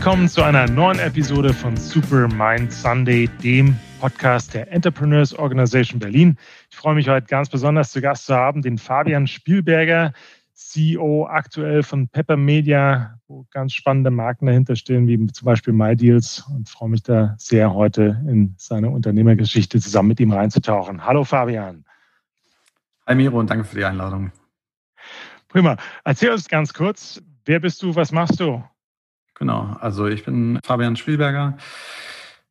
willkommen zu einer neuen Episode von Super Mind Sunday, dem Podcast der Entrepreneurs Organization Berlin. Ich freue mich heute ganz besonders zu Gast zu haben, den Fabian Spielberger, CEO aktuell von Pepper Media, wo ganz spannende Marken dahinter stehen, wie zum Beispiel MyDeals und freue mich da sehr, heute in seine Unternehmergeschichte zusammen mit ihm reinzutauchen. Hallo Fabian. Hi Miro und danke für die Einladung. Prima. Erzähl uns ganz kurz, wer bist du, was machst du? Genau, also ich bin Fabian Spielberger.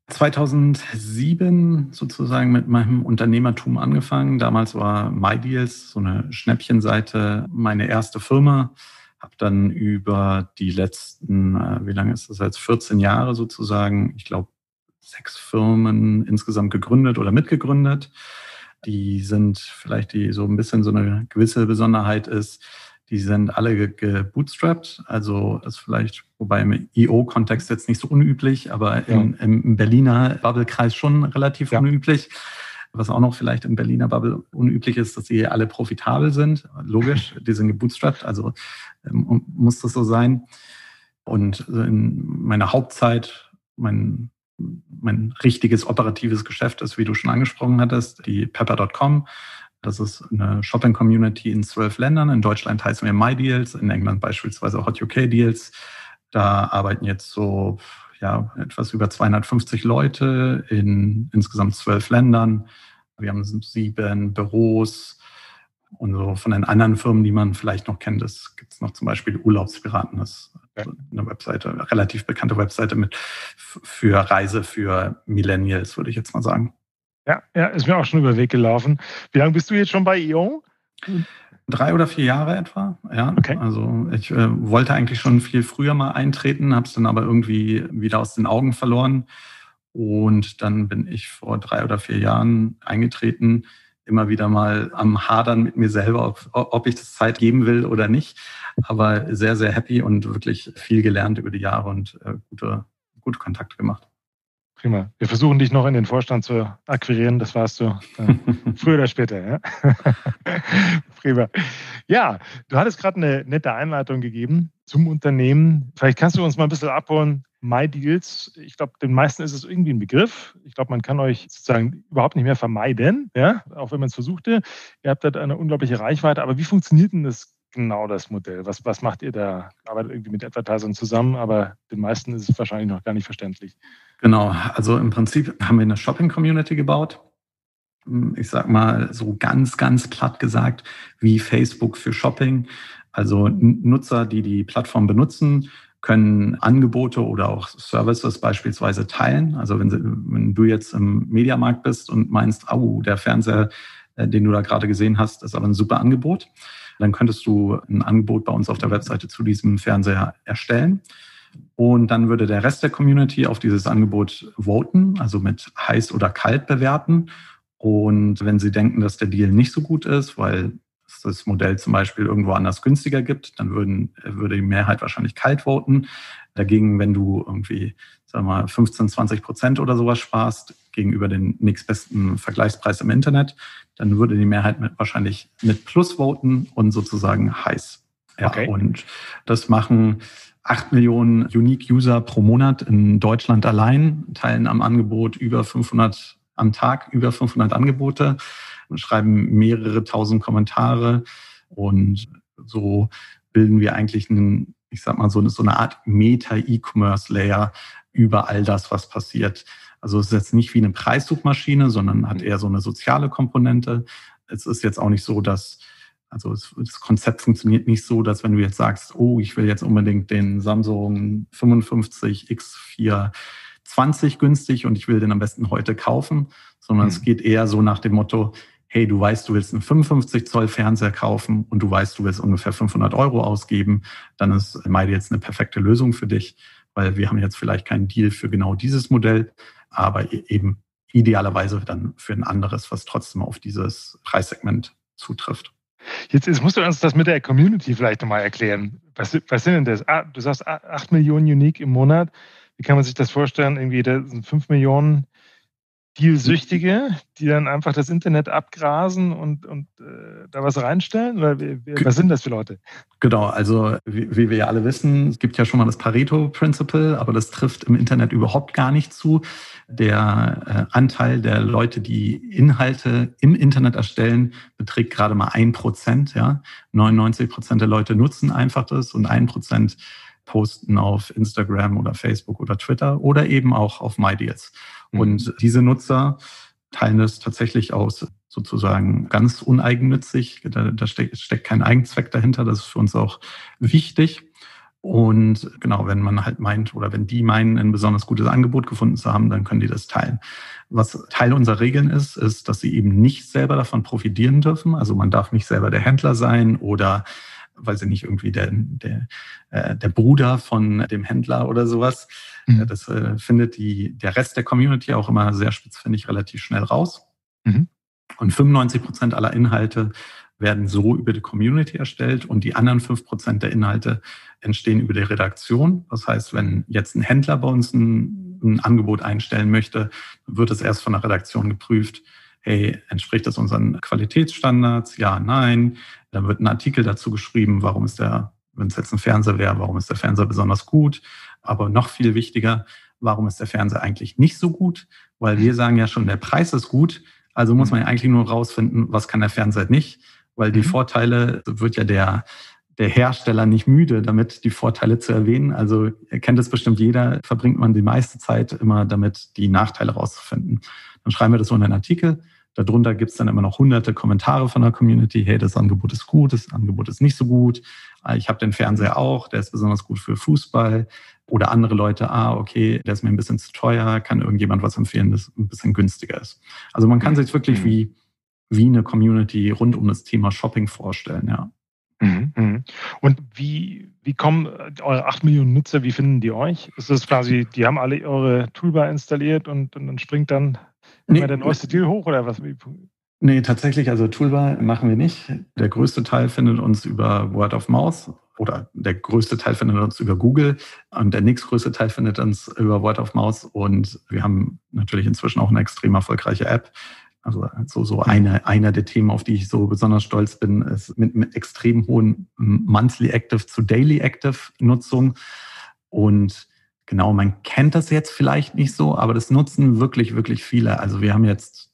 2007 sozusagen mit meinem Unternehmertum angefangen. Damals war MyDeals, so eine Schnäppchenseite, meine erste Firma. Habe dann über die letzten, äh, wie lange ist das jetzt, 14 Jahre sozusagen, ich glaube, sechs Firmen insgesamt gegründet oder mitgegründet. Die sind vielleicht die so ein bisschen so eine gewisse Besonderheit ist, die sind alle gebootstrapped, also das vielleicht, wobei im IO-Kontext jetzt nicht so unüblich, aber ja. im, im, Berliner Bubble-Kreis schon relativ ja. unüblich. Was auch noch vielleicht im Berliner Bubble unüblich ist, dass sie alle profitabel sind. Logisch, die sind gebootstrapped, also ähm, muss das so sein. Und in meiner Hauptzeit, mein, mein richtiges operatives Geschäft ist, wie du schon angesprochen hattest, die Pepper.com. Das ist eine Shopping-Community in zwölf Ländern. In Deutschland heißen wir MyDeals, in England beispielsweise Hot UK Deals. Da arbeiten jetzt so ja, etwas über 250 Leute in insgesamt zwölf Ländern. Wir haben sieben Büros. Und so von den anderen Firmen, die man vielleicht noch kennt, es gibt noch zum Beispiel Urlaubspiraten. Das ist eine Webseite, eine relativ bekannte Webseite mit für Reise für Millennials, würde ich jetzt mal sagen. Ja, ja, ist mir auch schon über den Weg gelaufen. Wie lange bist du jetzt schon bei EO? Drei oder vier Jahre etwa, ja. Okay. Also ich äh, wollte eigentlich schon viel früher mal eintreten, habe es dann aber irgendwie wieder aus den Augen verloren. Und dann bin ich vor drei oder vier Jahren eingetreten, immer wieder mal am Hadern mit mir selber, ob, ob ich das Zeit geben will oder nicht. Aber sehr, sehr happy und wirklich viel gelernt über die Jahre und äh, gute, gute Kontakte gemacht. Prima. Wir versuchen dich noch in den Vorstand zu akquirieren. Das warst du äh, früher oder später. Ja? Prima. Ja, du hattest gerade eine nette Einleitung gegeben zum Unternehmen. Vielleicht kannst du uns mal ein bisschen abholen. MyDeals, ich glaube, den meisten ist es irgendwie ein Begriff. Ich glaube, man kann euch sozusagen überhaupt nicht mehr vermeiden, ja? auch wenn man es versuchte. Ihr habt da eine unglaubliche Reichweite. Aber wie funktioniert denn das genau das Modell? Was, was macht ihr da? Arbeitet irgendwie mit Advertisern zusammen, aber den meisten ist es wahrscheinlich noch gar nicht verständlich. Genau, also im Prinzip haben wir eine Shopping-Community gebaut. Ich sag mal so ganz, ganz platt gesagt, wie Facebook für Shopping. Also Nutzer, die die Plattform benutzen, können Angebote oder auch Services beispielsweise teilen. Also wenn, sie, wenn du jetzt im Mediamarkt bist und meinst, oh, der Fernseher, äh, den du da gerade gesehen hast, ist aber ein super Angebot, dann könntest du ein Angebot bei uns auf der Webseite zu diesem Fernseher erstellen. Und dann würde der Rest der Community auf dieses Angebot voten, also mit heiß oder kalt bewerten. Und wenn sie denken, dass der Deal nicht so gut ist, weil es das Modell zum Beispiel irgendwo anders günstiger gibt, dann würden, würde die Mehrheit wahrscheinlich kalt voten. Dagegen, wenn du irgendwie, sagen wir mal, 15, 20 Prozent oder sowas sparst gegenüber den nächstbesten Vergleichspreis im Internet, dann würde die Mehrheit mit, wahrscheinlich mit Plus voten und sozusagen heiß. Ja, okay. Und das machen 8 Millionen Unique User pro Monat in Deutschland allein, teilen am Angebot über 500 am Tag, über 500 Angebote, schreiben mehrere tausend Kommentare und so bilden wir eigentlich einen, ich sag mal, so eine, so eine Art Meta-E-Commerce-Layer über all das, was passiert. Also es ist jetzt nicht wie eine Preissuchmaschine, sondern hat mhm. eher so eine soziale Komponente. Es ist jetzt auch nicht so, dass also es, das Konzept funktioniert nicht so, dass wenn du jetzt sagst, oh, ich will jetzt unbedingt den Samsung 55 X4 20 günstig und ich will den am besten heute kaufen, sondern mhm. es geht eher so nach dem Motto, hey, du weißt, du willst einen 55 Zoll Fernseher kaufen und du weißt, du willst ungefähr 500 Euro ausgeben, dann ist Meide jetzt eine perfekte Lösung für dich, weil wir haben jetzt vielleicht keinen Deal für genau dieses Modell, aber e-, eben idealerweise dann für ein anderes, was trotzdem auf dieses Preissegment zutrifft. Jetzt, jetzt, musst du uns das mit der Community vielleicht nochmal erklären. Was, was sind denn das? Ah, du sagst 8 Millionen Unique im Monat. Wie kann man sich das vorstellen? Irgendwie, da sind 5 Millionen, Dealsüchtige, die dann einfach das Internet abgrasen und, und äh, da was reinstellen? Oder wie, wie, was sind das für Leute? Genau, also wie, wie wir ja alle wissen, es gibt ja schon mal das Pareto-Principle, aber das trifft im Internet überhaupt gar nicht zu. Der äh, Anteil der Leute, die Inhalte im Internet erstellen, beträgt gerade mal ein Prozent. Ja? 99 Prozent der Leute nutzen einfach das und ein Prozent posten auf Instagram oder Facebook oder Twitter oder eben auch auf MyDeals. Mhm. Und diese Nutzer teilen es tatsächlich aus sozusagen ganz uneigennützig. Da, da steckt, steckt kein Eigenzweck dahinter. Das ist für uns auch wichtig. Und genau, wenn man halt meint oder wenn die meinen, ein besonders gutes Angebot gefunden zu haben, dann können die das teilen. Was Teil unserer Regeln ist, ist, dass sie eben nicht selber davon profitieren dürfen. Also man darf nicht selber der Händler sein oder weil sie nicht irgendwie der, der, äh, der Bruder von dem Händler oder sowas. Mhm. Das äh, findet die, der Rest der Community auch immer sehr spitzfindig relativ schnell raus. Mhm. Und 95 Prozent aller Inhalte werden so über die Community erstellt und die anderen fünf Prozent der Inhalte entstehen über die Redaktion. Das heißt, wenn jetzt ein Händler bei uns ein, ein Angebot einstellen möchte, wird es erst von der Redaktion geprüft, hey, entspricht das unseren Qualitätsstandards? Ja, nein. Dann wird ein Artikel dazu geschrieben, warum ist der, wenn es jetzt ein Fernseher wäre, warum ist der Fernseher besonders gut? Aber noch viel wichtiger, warum ist der Fernseher eigentlich nicht so gut? Weil wir sagen ja schon, der Preis ist gut. Also muss man ja eigentlich nur rausfinden, was kann der Fernseher nicht? Weil die mhm. Vorteile wird ja der, der Hersteller nicht müde, damit die Vorteile zu erwähnen. Also kennt es bestimmt jeder, verbringt man die meiste Zeit immer damit, die Nachteile rauszufinden. Dann schreiben wir das so in einen Artikel. Darunter gibt es dann immer noch hunderte Kommentare von der Community. Hey, das Angebot ist gut, das Angebot ist nicht so gut. Ah, ich habe den Fernseher auch, der ist besonders gut für Fußball. Oder andere Leute, ah, okay, der ist mir ein bisschen zu teuer, kann irgendjemand was empfehlen, das ein bisschen günstiger ist. Also man kann sich wirklich mhm. wie, wie eine Community rund um das Thema Shopping vorstellen, ja. Mhm, mhm. Und wie, wie kommen eure 8 Millionen Nutzer, wie finden die euch? Ist das quasi, die haben alle eure Toolbar installiert und, und dann springt dann immer der neueste Deal hoch oder was? Nee, tatsächlich, also Toolbar machen wir nicht. Der größte Teil findet uns über Word of Mouth oder der größte Teil findet uns über Google und der nächstgrößte Teil findet uns über Word of Mouth und wir haben natürlich inzwischen auch eine extrem erfolgreiche App. Also so, so eine, einer der Themen, auf die ich so besonders stolz bin, ist mit, mit extrem hohen Monthly Active zu Daily Active Nutzung. Und genau, man kennt das jetzt vielleicht nicht so, aber das nutzen wirklich, wirklich viele. Also wir haben jetzt,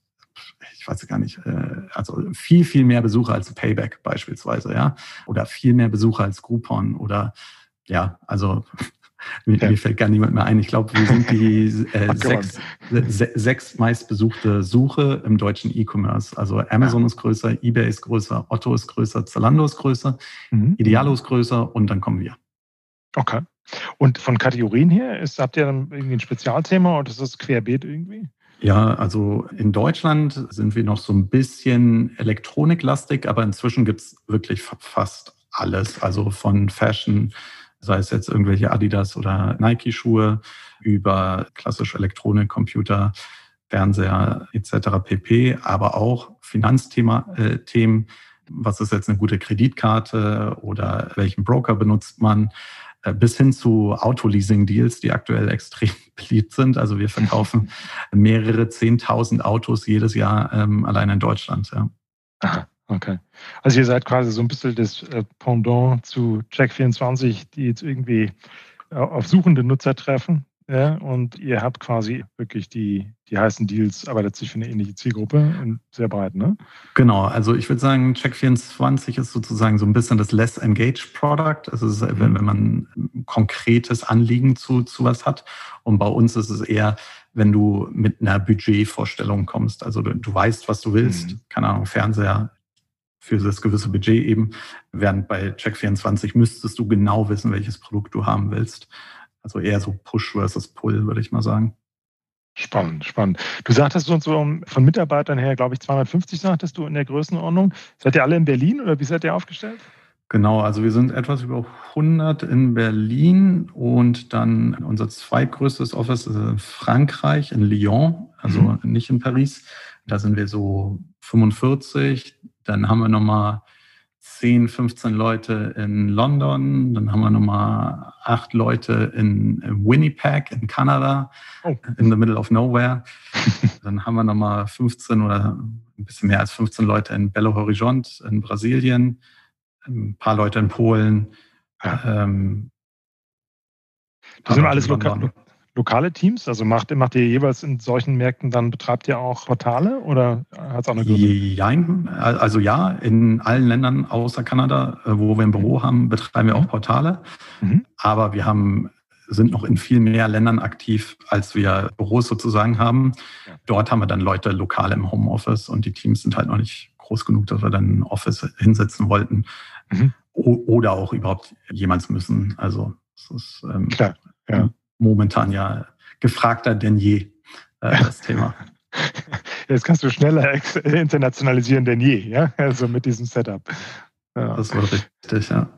ich weiß gar nicht, äh, also viel, viel mehr Besucher als Payback beispielsweise, ja. Oder viel mehr Besucher als Groupon oder ja, also mir, ja. mir, fällt gar niemand mehr ein. Ich glaube, wir sind die äh, sechs, se, sechs meistbesuchte Suche im deutschen E-Commerce. Also Amazon ja. ist größer, eBay ist größer, Otto ist größer, Zalando ist größer, mhm. Idealo ist größer und dann kommen wir. Okay. Und von Kategorien her, ist, habt ihr dann irgendwie ein Spezialthema oder ist das querbeet irgendwie? Ja, also in Deutschland sind wir noch so ein bisschen elektroniklastig, aber inzwischen gibt es wirklich fast alles. Also von Fashion sei es jetzt irgendwelche Adidas oder Nike-Schuhe, über klassische Elektronik, Computer, Fernseher etc. pp, aber auch Finanzthemen. Äh, was ist jetzt eine gute Kreditkarte oder welchen Broker benutzt man? Äh, bis hin zu Autoleasing-Deals, die aktuell extrem beliebt sind. Also wir verkaufen mehrere Zehntausend Autos jedes Jahr ähm, allein in Deutschland. Ja. Aha. Okay. Also ihr seid quasi so ein bisschen das äh, Pendant zu Check24, die jetzt irgendwie äh, auf suchende Nutzer treffen. Ja, und ihr habt quasi wirklich die, die heißen Deals, aber letztlich für eine ähnliche Zielgruppe und sehr breit, ne? Genau, also ich würde sagen, Check24 ist sozusagen so ein bisschen das less engaged Product. Also ist, mhm. wenn, wenn man ein konkretes Anliegen zu, zu was hat. Und bei uns ist es eher, wenn du mit einer Budgetvorstellung kommst. Also du, du weißt, was du willst. Mhm. Keine Ahnung, Fernseher, für das gewisse Budget eben. Während bei Check24 müsstest du genau wissen, welches Produkt du haben willst. Also eher so Push versus Pull, würde ich mal sagen. Spannend, spannend. Du sagtest uns so von Mitarbeitern her, glaube ich, 250 sagtest du in der Größenordnung. Seid ihr alle in Berlin oder wie seid ihr aufgestellt? Genau, also wir sind etwas über 100 in Berlin und dann unser zweitgrößtes Office ist in Frankreich, in Lyon, also mhm. nicht in Paris. Da sind wir so 45. Dann haben wir nochmal 10, 15 Leute in London, dann haben wir nochmal acht Leute in Winnipeg in Kanada, oh. in the middle of nowhere. dann haben wir nochmal 15 oder ein bisschen mehr als 15 Leute in Belo Horizonte in Brasilien, ein paar Leute in Polen. Ja. Ähm, das sind alles Loka lokale Teams? Also macht, macht ihr jeweils in solchen Märkten dann, betreibt ihr auch Portale oder hat es auch eine Gründe? Jein, also ja, in allen Ländern außer Kanada, äh, wo wir ein Büro haben, betreiben wir auch mhm. Portale. Mhm. Aber wir haben sind noch in viel mehr Ländern aktiv, als wir Büros sozusagen haben. Ja. Dort haben wir dann Leute lokal im Homeoffice und die Teams sind halt noch nicht groß genug, dass wir dann ein Office hinsetzen wollten. Mhm. Oder auch überhaupt jemals müssen. Also es ist ähm, Klar, ja. Momentan ja gefragter denn je, äh, das Thema. Jetzt kannst du schneller internationalisieren denn je, ja, also mit diesem Setup. Ja. Das war richtig, ja.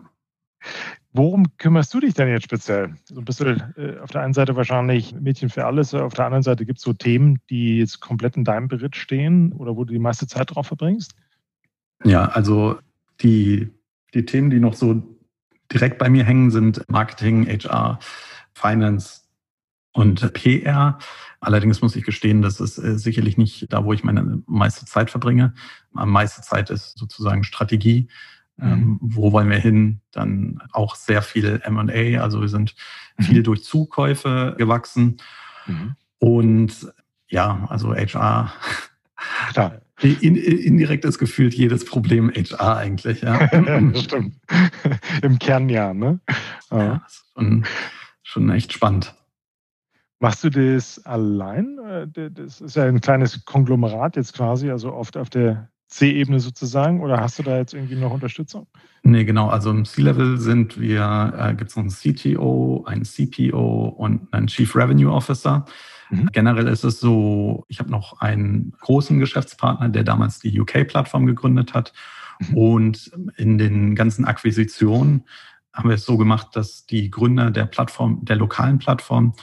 Worum kümmerst du dich denn jetzt speziell? Also bist du äh, auf der einen Seite wahrscheinlich Mädchen für alles, auf der anderen Seite gibt es so Themen, die jetzt komplett in deinem Beritt stehen oder wo du die meiste Zeit drauf verbringst? Ja, also die, die Themen, die noch so direkt bei mir hängen, sind Marketing, HR, Finance und PR. Allerdings muss ich gestehen, das ist äh, sicherlich nicht da, wo ich meine meiste Zeit verbringe. Am meiste Zeit ist sozusagen Strategie ähm, mhm. wo wollen wir hin? Dann auch sehr viel MA, also wir sind mhm. viel durch Zukäufe gewachsen. Mhm. Und ja, also HR. Klar. In, indirekt ist gefühlt jedes Problem HR eigentlich. Ja, stimmt. Im Kern ja, ne? Ja, ja schon, schon echt spannend. Machst du das allein? Äh, das ist ja ein kleines Konglomerat jetzt quasi, also oft auf der C-Ebene sozusagen oder hast du da jetzt irgendwie noch Unterstützung? Nee, genau. Also im C-Level sind wir, äh, gibt es einen CTO, einen CPO und einen Chief Revenue Officer. Mhm. Generell ist es so, ich habe noch einen großen Geschäftspartner, der damals die UK-Plattform gegründet hat. Mhm. Und in den ganzen Akquisitionen haben wir es so gemacht, dass die Gründer der Plattform, der lokalen Plattform,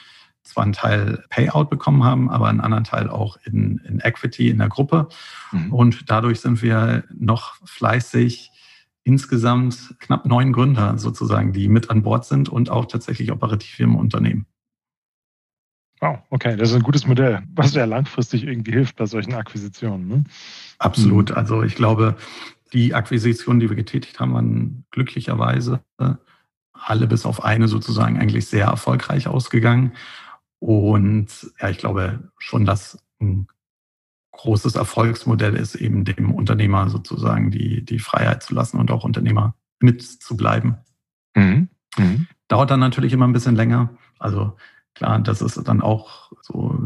zwar einen Teil Payout bekommen haben, aber einen anderen Teil auch in, in Equity in der Gruppe. Mhm. Und dadurch sind wir noch fleißig insgesamt knapp neun Gründer sozusagen, die mit an Bord sind und auch tatsächlich operativ im Unternehmen. Wow, okay, das ist ein gutes Modell, was ja langfristig irgendwie hilft bei solchen Akquisitionen. Ne? Absolut. Mhm. Also ich glaube, die Akquisitionen, die wir getätigt haben, waren glücklicherweise alle bis auf eine sozusagen eigentlich sehr erfolgreich ausgegangen. Und ja, ich glaube schon, dass ein großes Erfolgsmodell ist, eben dem Unternehmer sozusagen die, die Freiheit zu lassen und auch Unternehmer mitzubleiben. Mhm. Mhm. Dauert dann natürlich immer ein bisschen länger. Also klar, das ist dann auch so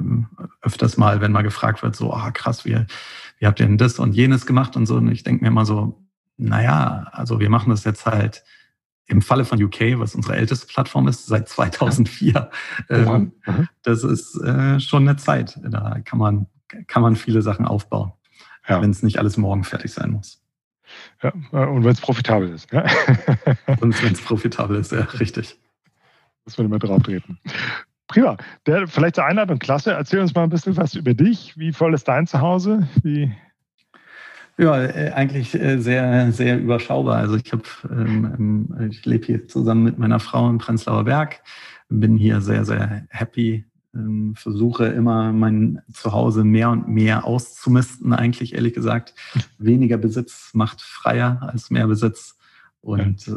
öfters mal, wenn mal gefragt wird, so, ah, krass, wie, wie habt ihr denn das und jenes gemacht und so. Und ich denke mir immer so, naja, also wir machen das jetzt halt im Falle von UK, was unsere älteste Plattform ist, seit 2004. Ähm, mhm. Das ist äh, schon eine Zeit. Da kann man, kann man viele Sachen aufbauen, ja. wenn es nicht alles morgen fertig sein muss. Ja, äh, und wenn es profitabel ist. Ja. und wenn es profitabel ist, ja, richtig. Muss man immer drauf treten. Prima. Der, vielleicht zur Einladung, klasse. Erzähl uns mal ein bisschen was über dich. Wie voll ist dein Zuhause? Wie, ja, äh, eigentlich äh, sehr, sehr überschaubar. Also ich habe, ähm, ähm, ich lebe hier zusammen mit meiner Frau in Prenzlauer Berg, bin hier sehr, sehr happy, ähm, versuche immer mein Zuhause mehr und mehr auszumisten, eigentlich ehrlich gesagt. Weniger Besitz macht freier als mehr Besitz. Und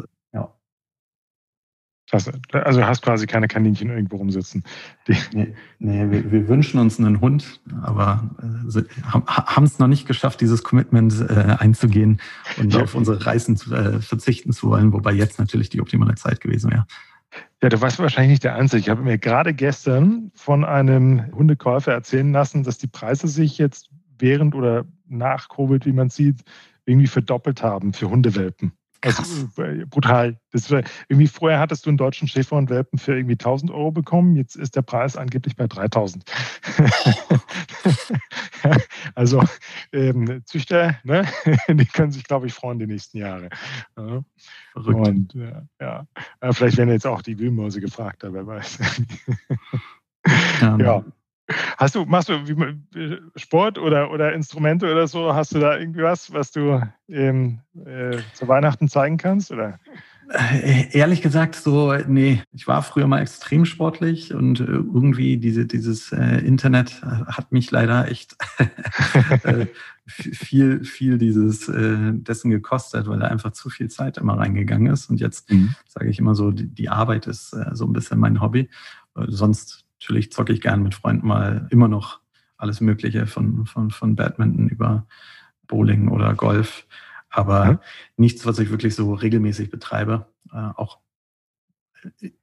Klasse. Also du hast quasi keine Kaninchen irgendwo rumsitzen. Die nee, nee wir, wir, wünschen uns einen Hund, aber äh, haben es noch nicht geschafft, dieses Commitment äh, einzugehen und ja. auf unsere Reisen äh, verzichten zu wollen, wobei jetzt natürlich die optimale Zeit gewesen wäre. Ja, du warst wahrscheinlich nicht der Einzige. Ich habe mir gerade gestern von einem Hundekäufer erzählen lassen, dass die Preise sich jetzt während oder nach Covid, wie man sieht, irgendwie verdoppelt haben für Hundewelpen. Also äh, brutal. Das war, irgendwie vorher hattest du einen deutschen Schäfer und Welpen für irgendwie 1000 Euro bekommen. Jetzt ist der Preis angeblich bei 3000. also ähm, Züchter, ne? die können sich, glaube ich, freuen die nächsten Jahre. Ja. Verrückt. Und ja, ja. vielleicht werden jetzt auch die Wühlmäuse gefragt, wer weiß. ja. ja. Hast du, machst du Sport oder, oder Instrumente oder so? Hast du da irgendwas, was du ähm, äh, zu Weihnachten zeigen kannst? Oder? Äh, ehrlich gesagt, so, nee, ich war früher mal extrem sportlich und äh, irgendwie diese, dieses äh, Internet hat mich leider echt äh, viel, viel dieses äh, dessen gekostet, weil da einfach zu viel Zeit immer reingegangen ist. Und jetzt mhm. sage ich immer so, die, die Arbeit ist äh, so ein bisschen mein Hobby. Sonst natürlich zocke ich gern mit Freunden mal immer noch alles Mögliche von, von, von Badminton über Bowling oder Golf aber mhm. nichts, was ich wirklich so regelmäßig betreibe. Äh, auch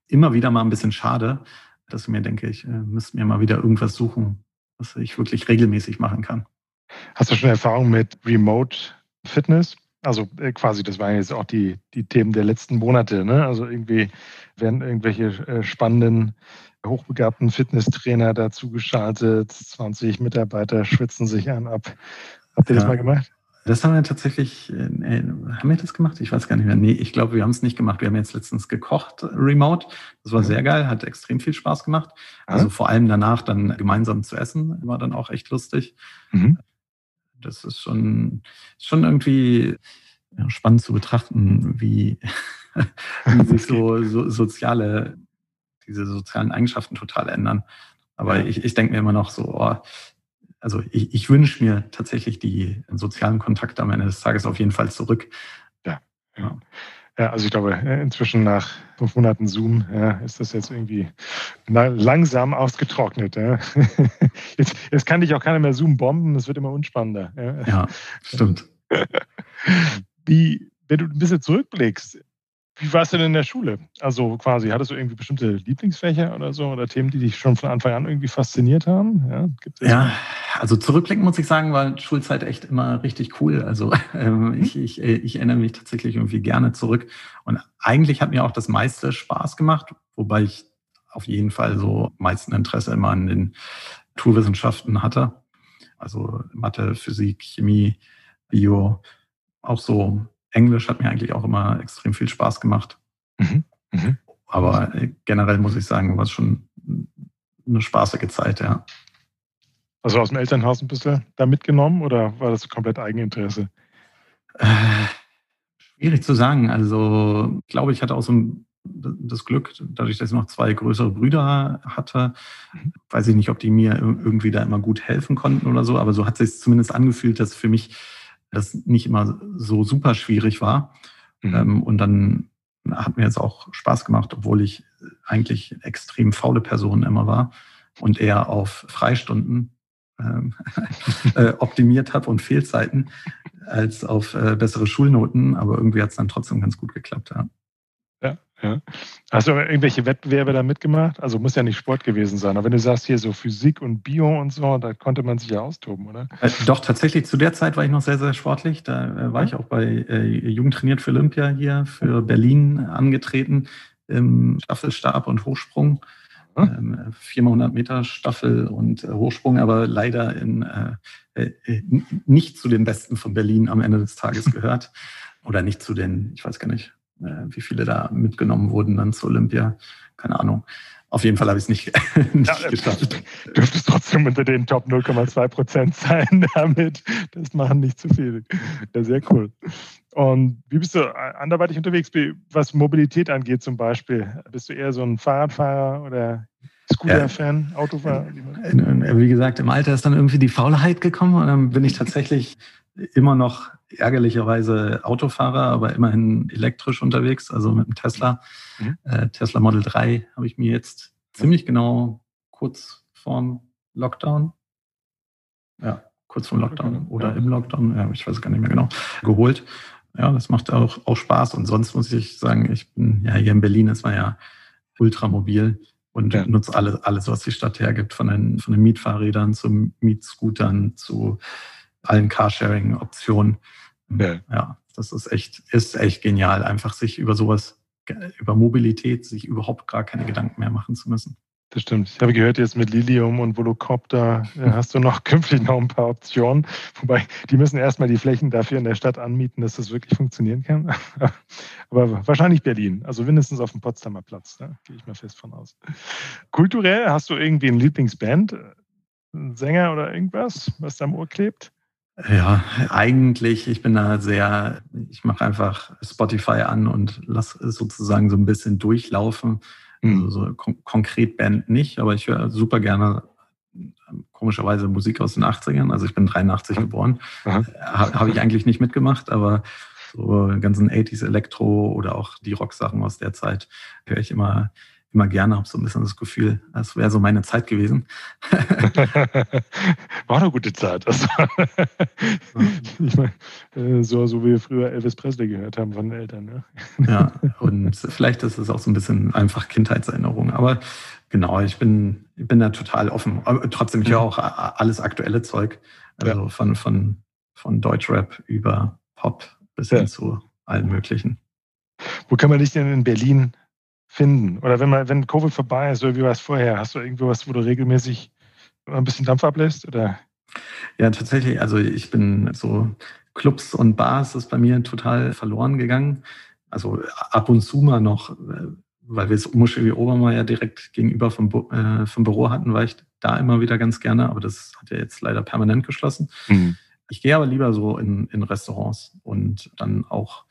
immer wieder mal ein bisschen schade, dass ich mir denke, ich äh, müsste mir mal wieder irgendwas suchen, was ich wirklich regelmäßig machen kann. Hast du schon Erfahrung mit Remote Fitness? Also äh, quasi, das waren jetzt auch die, die Themen der letzten Monate. Ne? Also irgendwie werden irgendwelche äh, spannenden, hochbegabten Fitnesstrainer dazu geschaltet. 20 Mitarbeiter schwitzen sich an ab. Habt ihr ja. das mal gemacht? Das haben wir tatsächlich, äh, äh, haben wir das gemacht? Ich weiß gar nicht mehr. Nee, ich glaube, wir haben es nicht gemacht. Wir haben jetzt letztens gekocht, remote. Das war sehr geil, hat extrem viel Spaß gemacht. Also vor allem danach dann gemeinsam zu essen, war dann auch echt lustig. Mhm. Das ist schon, schon irgendwie ja, spannend zu betrachten, wie, wie sich so, so soziale, diese sozialen Eigenschaften total ändern. Aber ich, ich denke mir immer noch so, oh, also ich, ich wünsche mir tatsächlich die sozialen Kontakte am Ende des Tages auf jeden Fall zurück. Ja. ja. Ja, also ich glaube, inzwischen nach fünf Monaten Zoom ja, ist das jetzt irgendwie langsam ausgetrocknet. Ja. Jetzt, jetzt kann dich auch keiner mehr Zoom bomben, es wird immer unspannender. Ja, ja stimmt. Wie, wenn du ein bisschen zurückblickst, wie warst du denn in der Schule? Also quasi, hattest du irgendwie bestimmte Lieblingsfächer oder so oder Themen, die dich schon von Anfang an irgendwie fasziniert haben? Ja, ja also zurückblickend muss ich sagen, war Schulzeit echt immer richtig cool. Also ähm, mhm. ich, ich, äh, ich erinnere mich tatsächlich irgendwie gerne zurück. Und eigentlich hat mir auch das meiste Spaß gemacht, wobei ich auf jeden Fall so meisten Interesse immer an den Naturwissenschaften hatte. Also Mathe, Physik, Chemie, Bio, auch so Englisch hat mir eigentlich auch immer extrem viel Spaß gemacht. Mhm. Mhm. Aber äh, generell muss ich sagen, war es schon eine spaßige Zeit, ja. Also aus dem Elternhaus ein bisschen da mitgenommen oder war das komplett Eigeninteresse? Äh, schwierig zu sagen. Also ich glaube, ich hatte auch so ein, das Glück, dadurch, dass ich noch zwei größere Brüder hatte, mhm. weiß ich nicht, ob die mir irgendwie da immer gut helfen konnten oder so, aber so hat es sich zumindest angefühlt, dass für mich das nicht immer so super schwierig war. Mhm. Ähm, und dann hat mir jetzt auch Spaß gemacht, obwohl ich eigentlich extrem faule Person immer war und eher auf Freistunden ähm, äh, optimiert habe und Fehlzeiten als auf äh, bessere Schulnoten. Aber irgendwie hat es dann trotzdem ganz gut geklappt. Ja. Ja. Hast du irgendwelche Wettbewerbe da mitgemacht? Also muss ja nicht Sport gewesen sein, aber wenn du sagst hier so Physik und Bio und so, da konnte man sich ja austoben, oder? Äh, doch, tatsächlich, zu der Zeit war ich noch sehr, sehr sportlich. Da äh, war ich auch bei äh, Jugend trainiert für Olympia hier, für Berlin angetreten, im Staffelstab und Hochsprung. Ähm, 400 Meter Staffel und äh, Hochsprung, aber leider in, nicht zu den Besten von Berlin am Ende des Tages gehört. Oder nicht zu den, ich weiß gar nicht, wie viele da mitgenommen wurden dann zur Olympia. Keine Ahnung. Auf jeden Fall habe ich es nicht, nicht ja, geschafft. Dürfte es trotzdem unter den Top 0,2 Prozent sein damit. Das machen nicht zu viele. Ja, sehr cool. Und wie bist du anderweitig unterwegs, was Mobilität angeht zum Beispiel? Bist du eher so ein Fahrradfahrer oder Scooter-Fan, ja. Autofahrer? Wie gesagt, im Alter ist dann irgendwie die Faulheit gekommen und dann bin ich tatsächlich immer noch ärgerlicherweise Autofahrer, aber immerhin elektrisch unterwegs, also mit dem Tesla. Mhm. Äh, Tesla Model 3 habe ich mir jetzt ziemlich genau kurz vorm Lockdown, ja, kurz vorm Lockdown oder im Lockdown, ja, ich weiß gar nicht mehr genau, geholt. Ja, das macht auch, auch Spaß. Und sonst muss ich sagen, ich bin ja hier in Berlin, ist man ja ultramobil und ja. nutze alles, alles, was die Stadt hergibt, von den, von den Mietfahrrädern zu Mietscootern zu allen Carsharing-Optionen. Ja. ja, das ist echt, ist echt genial, einfach sich über sowas, über Mobilität, sich überhaupt gar keine Gedanken mehr machen zu müssen. Das stimmt. Ich habe gehört, jetzt mit Lilium und Volocopter äh, hast du noch künftig noch ein paar Optionen. Wobei, die müssen erstmal die Flächen dafür in der Stadt anmieten, dass das wirklich funktionieren kann. Aber wahrscheinlich Berlin, also mindestens auf dem Potsdamer Platz. Da gehe ich mal fest von aus. Kulturell hast du irgendwie eine Lieblingsband? Ein Sänger oder irgendwas, was da am Ohr klebt? Ja, eigentlich, ich bin da sehr, ich mache einfach Spotify an und lasse es sozusagen so ein bisschen durchlaufen. Mhm. Also so kon konkret Band nicht, aber ich höre super gerne komischerweise Musik aus den 80ern. Also ich bin 83 mhm. geboren. Ha, Habe ich eigentlich nicht mitgemacht, aber so ganzen 80s Elektro oder auch die Rocksachen aus der Zeit höre ich immer immer gerne, habe so ein bisschen das Gefühl, das wäre so meine Zeit gewesen. War eine gute Zeit. Ich meine, äh, so, so wie wir früher Elvis Presley gehört haben von den Eltern. Ne? Ja, und vielleicht ist es auch so ein bisschen einfach Kindheitserinnerung. Aber genau, ich bin, ich bin da total offen. Aber trotzdem, ich höre auch alles aktuelle Zeug. Also ja. von, von, von Deutschrap über Pop bis ja. hin zu allen möglichen. Wo kann man dich denn in Berlin finden? Oder wenn man, wenn Covid vorbei ist, oder wie war es vorher? Hast du irgendwo was, wo du regelmäßig ein bisschen Dampf ablässt? Oder? Ja, tatsächlich. Also ich bin so Clubs und Bars ist bei mir total verloren gegangen. Also ab und zu mal noch, weil wir es Muschel wie Obermeier direkt gegenüber vom, äh, vom Büro hatten, war ich da immer wieder ganz gerne, aber das hat ja jetzt leider permanent geschlossen. Mhm. Ich gehe aber lieber so in, in Restaurants und dann auch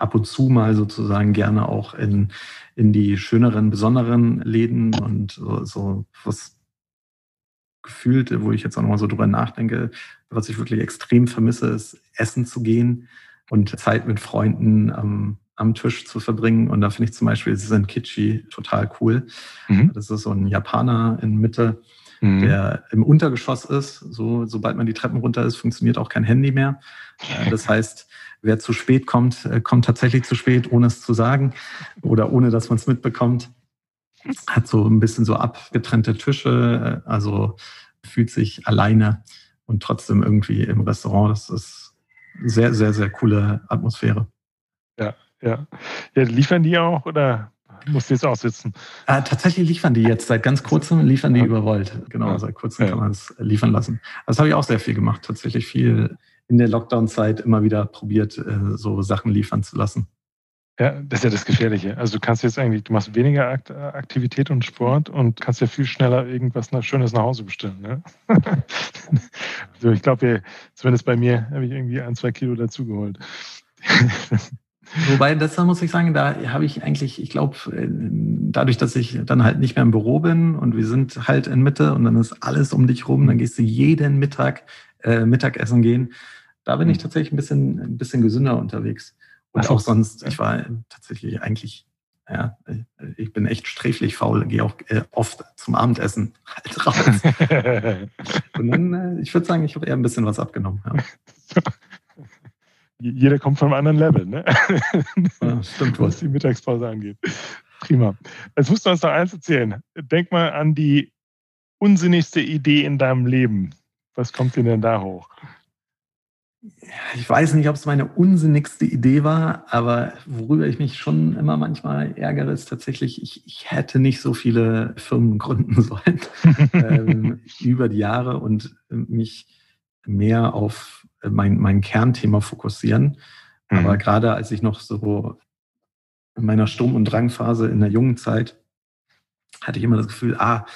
ab und zu mal sozusagen gerne auch in, in die schöneren, besonderen Läden und so, so was gefühlt, wo ich jetzt auch nochmal so drüber nachdenke, was ich wirklich extrem vermisse, ist essen zu gehen und Zeit mit Freunden am, am Tisch zu verbringen. Und da finde ich zum Beispiel Senkichi total cool. Mhm. Das ist so ein Japaner in Mitte, mhm. der im Untergeschoss ist. So, sobald man die Treppen runter ist, funktioniert auch kein Handy mehr. Das heißt, wer zu spät kommt, äh, kommt tatsächlich zu spät, ohne es zu sagen oder ohne dass man es mitbekommt. Hat so ein bisschen so abgetrennte Tische, äh, also fühlt sich alleine und trotzdem irgendwie im Restaurant. Das ist sehr, sehr, sehr coole Atmosphäre. Ja, ja. ja liefern die auch oder musst du jetzt aussitzen? Äh, tatsächlich liefern die jetzt seit ganz kurzem, liefern die ja. über Volt. Genau, ja. seit kurzem ja. kann man es liefern lassen. Das habe ich auch sehr viel gemacht. Tatsächlich viel in der Lockdown-Zeit immer wieder probiert, äh, so Sachen liefern zu lassen. Ja, das ist ja das Gefährliche. Also du kannst jetzt eigentlich, du machst weniger Aktivität und Sport und kannst ja viel schneller irgendwas Schönes nach Hause bestellen. Ne? also ich glaube, zumindest bei mir habe ich irgendwie ein, zwei Kilo dazugeholt. Wobei, das muss ich sagen, da habe ich eigentlich, ich glaube, äh, dadurch, dass ich dann halt nicht mehr im Büro bin und wir sind halt in Mitte und dann ist alles um dich rum, dann gehst du jeden Mittag äh, Mittagessen gehen. Da bin ich hm. tatsächlich ein bisschen, ein bisschen gesünder unterwegs. Und auch sonst, ich war tatsächlich eigentlich, ja, ich bin echt sträflich faul, gehe auch äh, oft zum Abendessen halt raus. und dann, äh, ich würde sagen, ich habe eher ein bisschen was abgenommen. Ja. Jeder kommt von einem anderen Level, ne? Ja, stimmt. Was die Mittagspause angeht. Prima. Jetzt musst du uns noch eins erzählen. Denk mal an die unsinnigste Idee in deinem Leben. Was kommt dir denn da hoch? Ich weiß nicht, ob es meine unsinnigste Idee war, aber worüber ich mich schon immer manchmal ärgere, ist tatsächlich, ich, ich hätte nicht so viele Firmen gründen sollen ähm, über die Jahre und mich mehr auf mein, mein Kernthema fokussieren. Mhm. Aber gerade als ich noch so in meiner Sturm- und Drangphase in der jungen Zeit hatte ich immer das Gefühl, ah,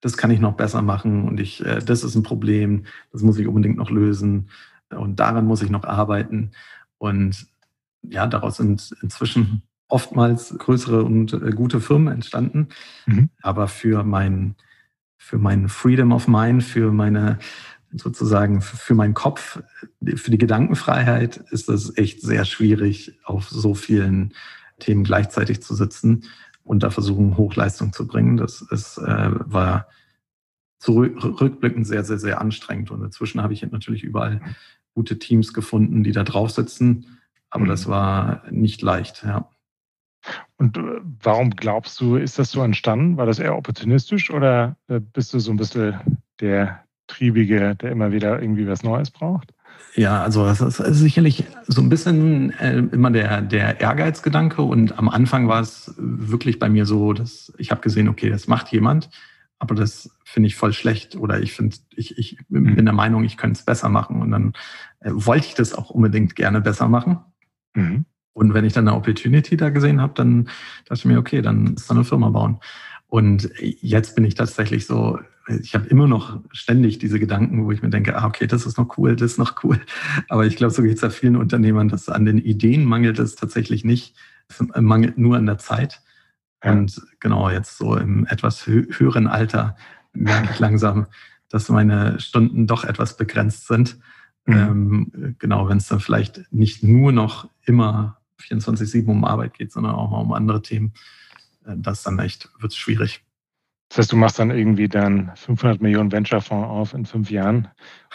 das kann ich noch besser machen und ich, äh, das ist ein Problem, das muss ich unbedingt noch lösen und daran muss ich noch arbeiten. Und ja, daraus sind inzwischen oftmals größere und äh, gute Firmen entstanden. Mhm. Aber für mein, für mein Freedom of Mind, für meine sozusagen für meinen Kopf, für die Gedankenfreiheit ist es echt sehr schwierig, auf so vielen Themen gleichzeitig zu sitzen und da versuchen, Hochleistung zu bringen. Das ist, äh, war zurückblickend sehr, sehr, sehr anstrengend. Und inzwischen habe ich natürlich überall gute Teams gefunden, die da drauf sitzen. Aber mhm. das war nicht leicht, ja. Und äh, warum glaubst du, ist das so entstanden? War das eher opportunistisch oder äh, bist du so ein bisschen der Triebige, der immer wieder irgendwie was Neues braucht? Ja, also es ist sicherlich so ein bisschen äh, immer der, der Ehrgeizgedanke und am Anfang war es wirklich bei mir so, dass ich habe gesehen, okay, das macht jemand, aber das finde ich voll schlecht oder ich finde, ich, ich mhm. bin der Meinung, ich könnte es besser machen und dann äh, wollte ich das auch unbedingt gerne besser machen. Mhm. Und wenn ich dann eine Opportunity da gesehen habe, dann dachte ich mir, okay, dann ist da eine Firma bauen. Und jetzt bin ich tatsächlich so, ich habe immer noch ständig diese Gedanken, wo ich mir denke, ah, okay, das ist noch cool, das ist noch cool. Aber ich glaube, so geht es ja vielen Unternehmern, dass an den Ideen mangelt es tatsächlich nicht. Es mangelt nur an der Zeit. Und genau, jetzt so im etwas höheren Alter merke ich langsam, dass meine Stunden doch etwas begrenzt sind. Mhm. Ähm, genau, wenn es dann vielleicht nicht nur noch immer 24-7 um Arbeit geht, sondern auch mal um andere Themen, äh, das dann echt wird es schwierig. Das heißt, du machst dann irgendwie dann 500 Millionen Venture-Fonds auf in fünf Jahren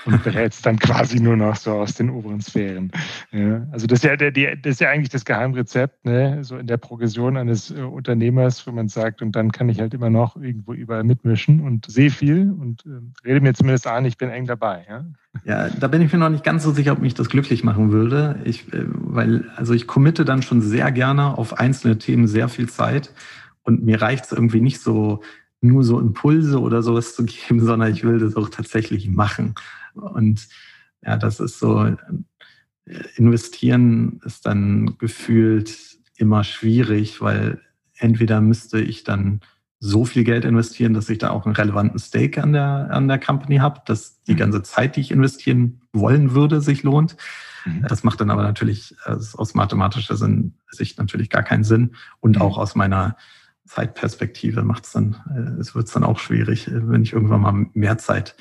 und berätst dann quasi nur noch so aus den oberen Sphären. Ja, also das ist ja, der, das ist ja eigentlich das Geheimrezept, ne? so in der Progression eines äh, Unternehmers, wo man sagt, und dann kann ich halt immer noch irgendwo überall mitmischen und sehe viel und äh, rede mir zumindest an, ich bin eng dabei. Ja? ja, da bin ich mir noch nicht ganz so sicher, ob mich das glücklich machen würde. Ich, äh, weil, also ich committe dann schon sehr gerne auf einzelne Themen sehr viel Zeit und mir reicht es irgendwie nicht so, nur so Impulse oder sowas zu geben, sondern ich will das auch tatsächlich machen. Und ja, das ist so, äh, investieren ist dann gefühlt immer schwierig, weil entweder müsste ich dann so viel Geld investieren, dass ich da auch einen relevanten Stake an der, an der Company habe, dass die mhm. ganze Zeit, die ich investieren wollen würde, sich lohnt. Mhm. Das macht dann aber natürlich aus mathematischer Sicht natürlich gar keinen Sinn und mhm. auch aus meiner Zeitperspektive macht es dann, äh, es wird es dann auch schwierig, äh, wenn ich irgendwann mal mehr Zeit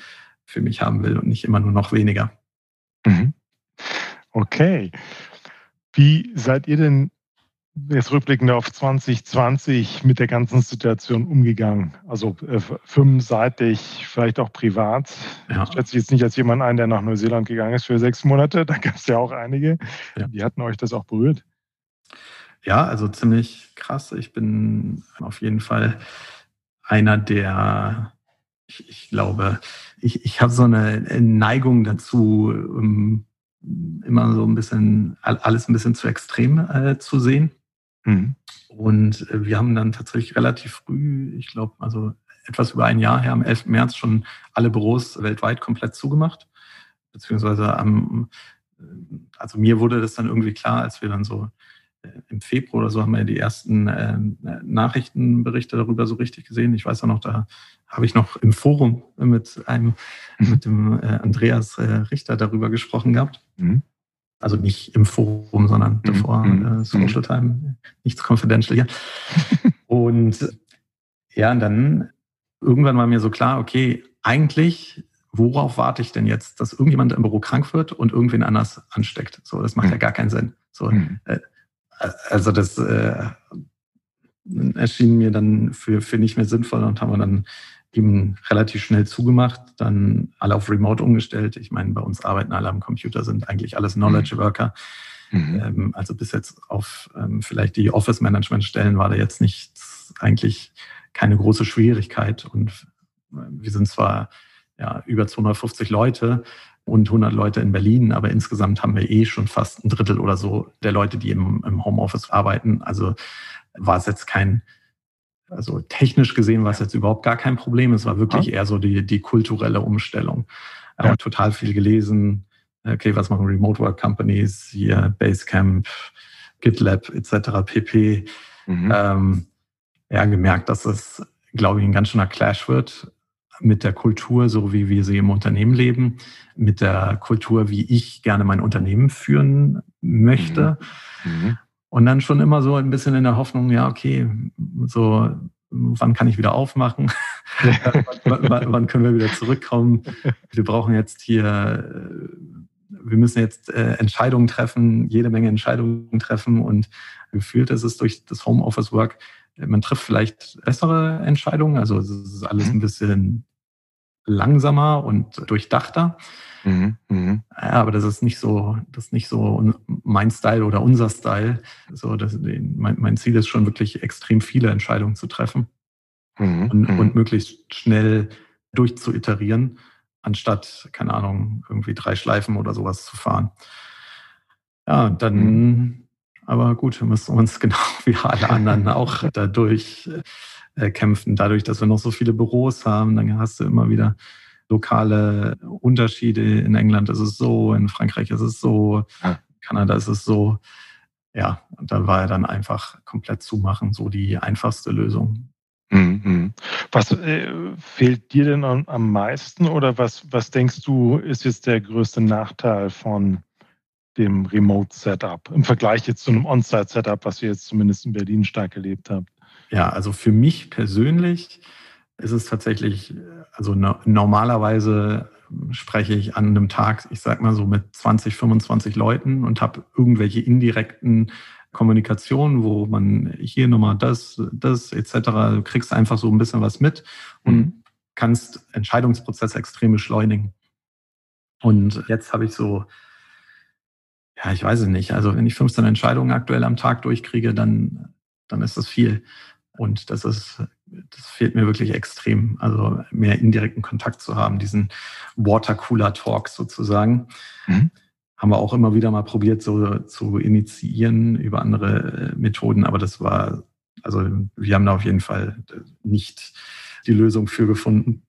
für mich haben will und nicht immer nur noch weniger. Mhm. Okay. Wie seid ihr denn jetzt rückblickend auf 2020 mit der ganzen Situation umgegangen? Also äh, firmenseitig, vielleicht auch privat. Ja. Ich schätze jetzt nicht als jemand ein, der nach Neuseeland gegangen ist für sechs Monate. Da gab es ja auch einige. Ja. Die hatten euch das auch berührt. Ja, also ziemlich krass. Ich bin auf jeden Fall einer der, ich, ich glaube, ich, ich habe so eine Neigung dazu, um, immer so ein bisschen, alles ein bisschen zu extrem äh, zu sehen. Mhm. Und wir haben dann tatsächlich relativ früh, ich glaube, also etwas über ein Jahr her, am 11. März schon alle Büros weltweit komplett zugemacht. Beziehungsweise am, also mir wurde das dann irgendwie klar, als wir dann so im Februar oder so haben wir die ersten äh, Nachrichtenberichte darüber so richtig gesehen. Ich weiß auch noch, da habe ich noch im Forum mit einem, mhm. mit dem äh, Andreas äh, Richter darüber gesprochen gehabt. Mhm. Also nicht im Forum, sondern mhm. davor, mhm. Äh, Social Time, nichts confidential hier. und ja, und dann irgendwann war mir so klar, okay, eigentlich worauf warte ich denn jetzt, dass irgendjemand im Büro krank wird und irgendwen anders ansteckt? So, das macht mhm. ja gar keinen Sinn. So, mhm. äh, also das äh, erschien mir dann für, für nicht mehr sinnvoll und haben wir dann eben relativ schnell zugemacht, dann alle auf Remote umgestellt. Ich meine, bei uns arbeiten alle am Computer, sind eigentlich alles Knowledge mhm. Worker. Mhm. Ähm, also bis jetzt auf ähm, vielleicht die Office-Management-Stellen war da jetzt nicht eigentlich keine große Schwierigkeit. Und äh, wir sind zwar ja, über 250 Leute, und 100 Leute in Berlin, aber insgesamt haben wir eh schon fast ein Drittel oder so der Leute, die im, im Homeoffice arbeiten. Also war es jetzt kein, also technisch gesehen war es jetzt überhaupt gar kein Problem. Es war wirklich eher so die, die kulturelle Umstellung. Ja. Äh, total viel gelesen. Okay, was machen Remote Work Companies? Hier Basecamp, GitLab etc. pp. Mhm. Ähm, ja, gemerkt, dass es, glaube ich, ein ganz schöner Clash wird mit der Kultur, so wie wir sie im Unternehmen leben, mit der Kultur, wie ich gerne mein Unternehmen führen möchte. Mhm. mhm. Und dann schon immer so ein bisschen in der Hoffnung, ja, okay, so, wann kann ich wieder aufmachen? wann, wann, können wir wieder zurückkommen? Wir brauchen jetzt hier, wir müssen jetzt äh, Entscheidungen treffen, jede Menge Entscheidungen treffen und gefühlt ist es durch das Homeoffice Work man trifft vielleicht bessere Entscheidungen, also es ist alles mhm. ein bisschen langsamer und durchdachter. Mhm. Mhm. Aber das ist nicht so, das ist nicht so mein Style oder unser Style. So, das, mein, mein Ziel ist schon wirklich extrem viele Entscheidungen zu treffen mhm. und, mhm. und möglichst schnell durchzuiterieren, anstatt, keine Ahnung, irgendwie drei Schleifen oder sowas zu fahren. Ja, dann mhm. Aber gut, wir müssen uns genau wie alle anderen auch dadurch äh, kämpfen. Dadurch, dass wir noch so viele Büros haben, dann hast du immer wieder lokale Unterschiede. In England ist es so, in Frankreich ist es so, in Kanada ist es so. Ja, und da war ja dann einfach komplett zumachen, so die einfachste Lösung. Mhm. Was äh, fehlt dir denn am, am meisten oder was, was denkst du, ist jetzt der größte Nachteil von dem Remote-Setup im Vergleich jetzt zu einem On-Site-Setup, was ihr jetzt zumindest in Berlin stark erlebt habt? Ja, also für mich persönlich ist es tatsächlich, also no, normalerweise spreche ich an einem Tag, ich sag mal so mit 20, 25 Leuten und habe irgendwelche indirekten Kommunikationen, wo man hier nochmal das, das etc. Du kriegst einfach so ein bisschen was mit und mhm. kannst Entscheidungsprozesse extrem beschleunigen. Und jetzt habe ich so, ja, ich weiß es nicht. Also wenn ich 15 Entscheidungen aktuell am Tag durchkriege, dann, dann ist das viel. Und das ist, das fehlt mir wirklich extrem. Also mehr indirekten Kontakt zu haben, diesen Watercooler-Talk sozusagen. Mhm. Haben wir auch immer wieder mal probiert, so zu initiieren über andere äh, Methoden, aber das war, also wir haben da auf jeden Fall nicht die Lösung für gefunden.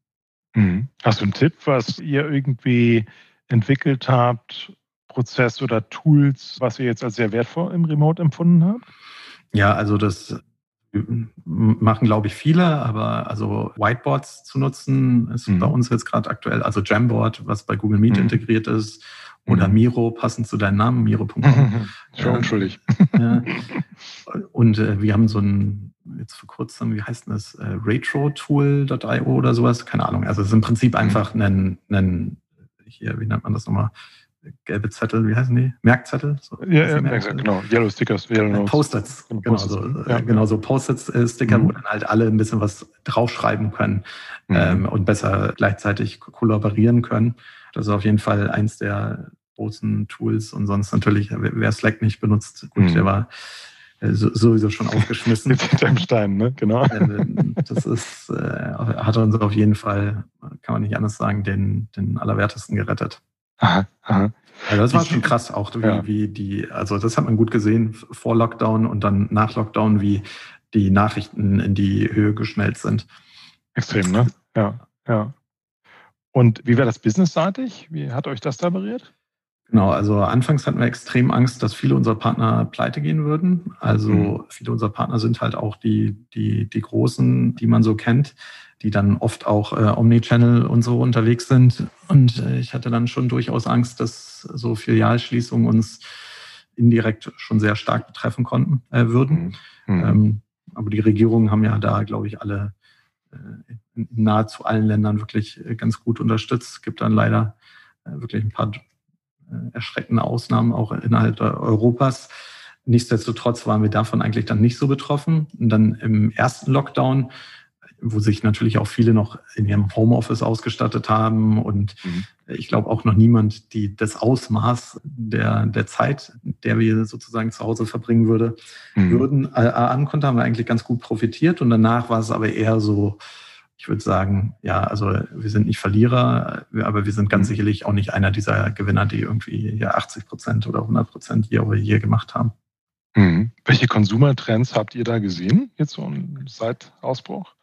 Mhm. Hast du einen Tipp, was ihr irgendwie entwickelt habt, Prozess oder Tools, was ihr jetzt als sehr wertvoll im Remote empfunden habt? Ja, also das machen, glaube ich, viele, aber also Whiteboards zu nutzen ist mhm. bei uns jetzt gerade aktuell, also Jamboard, was bei Google Meet mhm. integriert ist, oder mhm. Miro, passend zu deinem Namen, Miro.com. Schon äh, entschuldig. Ja. Und äh, wir haben so ein, jetzt vor kurzem, wie heißt das, äh, Retro-Tool.io oder sowas, keine Ahnung. Also es ist im Prinzip mhm. einfach ein, ein hier, wie nennt man das nochmal? Gelbe Zettel, wie heißen die? Merkzettel? So, ja, ja Merkzettel? genau. Yellow Stickers. Yellow Post-its. Genau, Post so, ja. genau, so Post-it-Sticker, mhm. wo dann halt alle ein bisschen was draufschreiben können mhm. ähm, und besser gleichzeitig kollaborieren können. Das ist auf jeden Fall eins der großen Tools und sonst natürlich, wer Slack nicht benutzt, gut, mhm. der war äh, sowieso schon aufgeschmissen. Mit hinterm Stein, ne? Genau. Äh, das ist, äh, hat uns auf jeden Fall, kann man nicht anders sagen, den, den Allerwertesten gerettet. Aha, aha. Also das war schon krass, auch wie, ja. wie die, also das hat man gut gesehen vor Lockdown und dann nach Lockdown, wie die Nachrichten in die Höhe geschnellt sind. Extrem, ne? Ja, ja. Und wie war das businessseitig? Wie hat euch das da berührt? Genau, also anfangs hatten wir extrem Angst, dass viele unserer Partner pleite gehen würden. Also mhm. viele unserer Partner sind halt auch die, die, die großen, die man so kennt, die dann oft auch äh, Omnichannel und so unterwegs sind. Und äh, ich hatte dann schon durchaus Angst, dass so Filialschließungen uns indirekt schon sehr stark betreffen konnten, äh, würden. Mhm. Ähm, aber die Regierungen haben ja da, glaube ich, alle äh, in nahezu allen Ländern wirklich äh, ganz gut unterstützt. Es gibt dann leider äh, wirklich ein paar erschreckende Ausnahmen auch innerhalb Europas. Nichtsdestotrotz waren wir davon eigentlich dann nicht so betroffen. Und dann im ersten Lockdown, wo sich natürlich auch viele noch in ihrem Homeoffice ausgestattet haben und mhm. ich glaube auch noch niemand, die das Ausmaß der, der Zeit, der wir sozusagen zu Hause verbringen würde, mhm. würden, äh, ankonnte, haben wir eigentlich ganz gut profitiert. Und danach war es aber eher so, ich würde sagen, ja, also wir sind nicht Verlierer, aber wir sind ganz mhm. sicherlich auch nicht einer dieser Gewinner, die irgendwie ja 80 Prozent oder 100 Prozent hier over hier gemacht haben. Mhm. Welche Konsumertrends habt ihr da gesehen, jetzt so seit Ausbruch?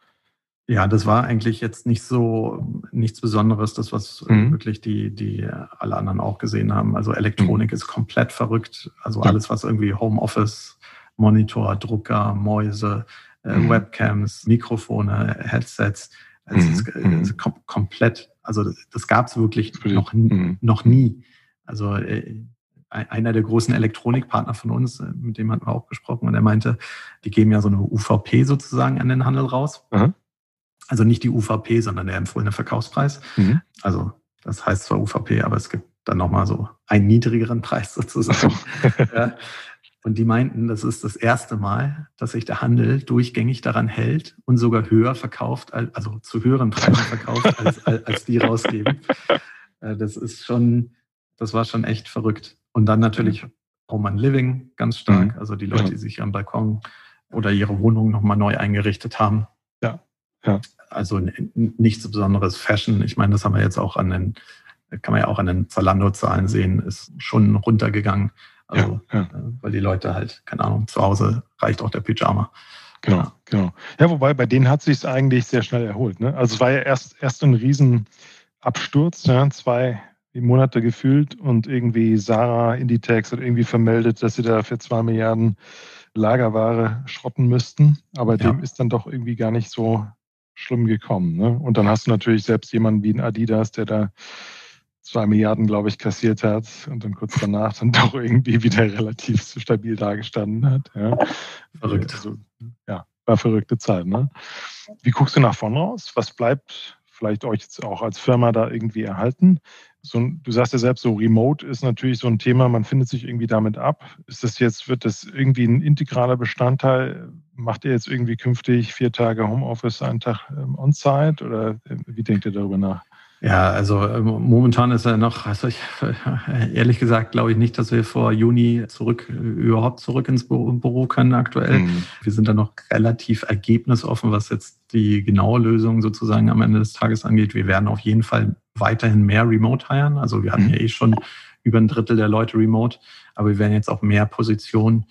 Ja, das war eigentlich jetzt nicht so nichts Besonderes, das, was mhm. wirklich die, die alle anderen auch gesehen haben. Also Elektronik mhm. ist komplett verrückt. Also ja. alles, was irgendwie Homeoffice, Monitor, Drucker, Mäuse, äh, mhm. Webcams, Mikrofone, Headsets. Es ist, mhm. ist kom komplett, also das, das gab es wirklich noch, mhm. noch nie. Also äh, einer der großen Elektronikpartner von uns, äh, mit dem hatten wir auch gesprochen, und er meinte, die geben ja so eine UVP sozusagen an den Handel raus. Mhm. Also nicht die UVP, sondern der empfohlene Verkaufspreis. Mhm. Also das heißt zwar UVP, aber es gibt dann nochmal so einen niedrigeren Preis sozusagen. ja. Und die meinten, das ist das erste Mal, dass sich der Handel durchgängig daran hält und sogar höher verkauft, also zu höheren Preisen verkauft, als, als die rausgeben. Äh, das ist schon, das war schon echt verrückt. Und dann natürlich Home and Living ganz stark, mhm. also die Leute, die sich am Balkon oder ihre Wohnung nochmal neu eingerichtet haben. Ja. Ja. Also nichts Besonderes. Fashion, ich meine, das haben wir jetzt auch an den, kann man ja auch an den Zalando-Zahlen sehen, ist schon runtergegangen. Also, ja, ja. Äh, weil die Leute halt, keine Ahnung, zu Hause reicht auch der Pyjama. Genau, ja. genau. Ja, wobei bei denen hat sich eigentlich sehr schnell erholt. Ne? Also es war ja erst, erst ein Riesenabsturz, ja, zwei Monate gefühlt und irgendwie Sarah Inditex hat irgendwie vermeldet, dass sie da für zwei Milliarden Lagerware schrotten müssten. Aber dem ist dann doch irgendwie gar nicht so schlimm gekommen. Ne? Und dann hast du natürlich selbst jemanden wie ein Adidas, der da zwei Milliarden, glaube ich, kassiert hat und dann kurz danach dann doch irgendwie wieder relativ stabil dagestanden hat. Ja. Verrückt. Also, ja, war verrückte Zeit. Ne? Wie guckst du nach vorne raus? Was bleibt vielleicht euch jetzt auch als Firma da irgendwie erhalten? So, du sagst ja selbst, so Remote ist natürlich so ein Thema, man findet sich irgendwie damit ab. Ist das jetzt, wird das irgendwie ein integraler Bestandteil? Macht ihr jetzt irgendwie künftig vier Tage Homeoffice, einen Tag ähm, On-Site oder äh, wie denkt ihr darüber nach? Ja, also ähm, momentan ist er noch, also ich, ehrlich gesagt glaube ich nicht, dass wir vor Juni zurück, überhaupt zurück ins Büro, Büro können aktuell. Mhm. Wir sind da noch relativ ergebnisoffen, was jetzt die genaue Lösung sozusagen am Ende des Tages angeht. Wir werden auf jeden Fall weiterhin mehr Remote hiren. Also wir hatten mhm. ja eh schon über ein Drittel der Leute Remote, aber wir werden jetzt auch mehr Positionen,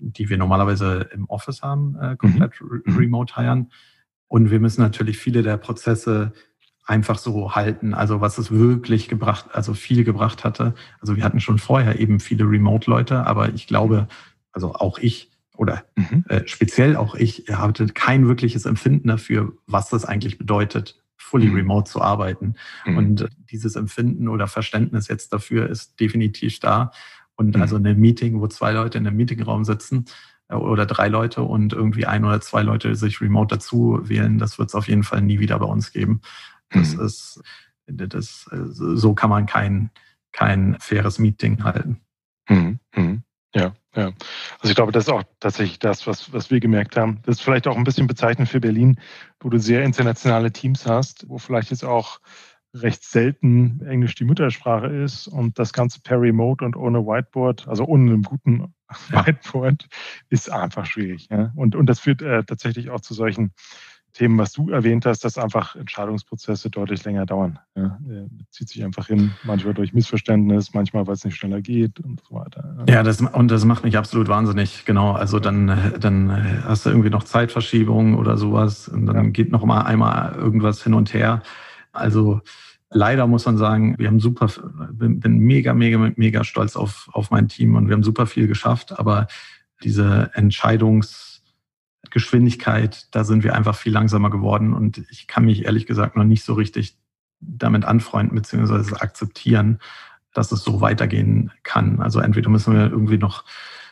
die wir normalerweise im Office haben, äh, komplett mhm. Remote hiren. Und wir müssen natürlich viele der Prozesse einfach so halten. Also was es wirklich gebracht, also viel gebracht hatte. Also wir hatten schon vorher eben viele Remote-Leute, aber ich glaube, also auch ich oder mhm. äh, speziell auch ich hatte kein wirkliches Empfinden dafür, was das eigentlich bedeutet, fully mhm. remote zu arbeiten. Mhm. Und dieses Empfinden oder Verständnis jetzt dafür ist definitiv da. Und mhm. also eine Meeting, wo zwei Leute in einem Meetingraum sitzen, äh, oder drei Leute und irgendwie ein oder zwei Leute sich remote dazu wählen, das wird es auf jeden Fall nie wieder bei uns geben. Das mhm. ist, das, so kann man kein, kein faires Meeting halten. Mhm. Ja, ja. Also ich glaube, das ist auch tatsächlich das, was, was wir gemerkt haben. Das ist vielleicht auch ein bisschen bezeichnend für Berlin, wo du sehr internationale Teams hast, wo vielleicht jetzt auch recht selten Englisch die Muttersprache ist und das Ganze per Remote und ohne Whiteboard, also ohne einen guten. Whiteboard, ist einfach schwierig. Ja? Und, und das führt äh, tatsächlich auch zu solchen Themen, was du erwähnt hast, dass einfach Entscheidungsprozesse deutlich länger dauern. Ja, zieht sich einfach hin, manchmal durch Missverständnis, manchmal, weil es nicht schneller geht und so weiter. Ja, das, und das macht mich absolut wahnsinnig, genau. Also dann, dann hast du irgendwie noch Zeitverschiebung oder sowas und dann ja. geht noch mal einmal irgendwas hin und her. Also leider muss man sagen, wir haben super, bin, bin mega, mega, mega stolz auf, auf mein Team und wir haben super viel geschafft, aber diese Entscheidungs- Geschwindigkeit, da sind wir einfach viel langsamer geworden und ich kann mich ehrlich gesagt noch nicht so richtig damit anfreunden bzw. akzeptieren, dass es so weitergehen kann. Also entweder müssen wir irgendwie noch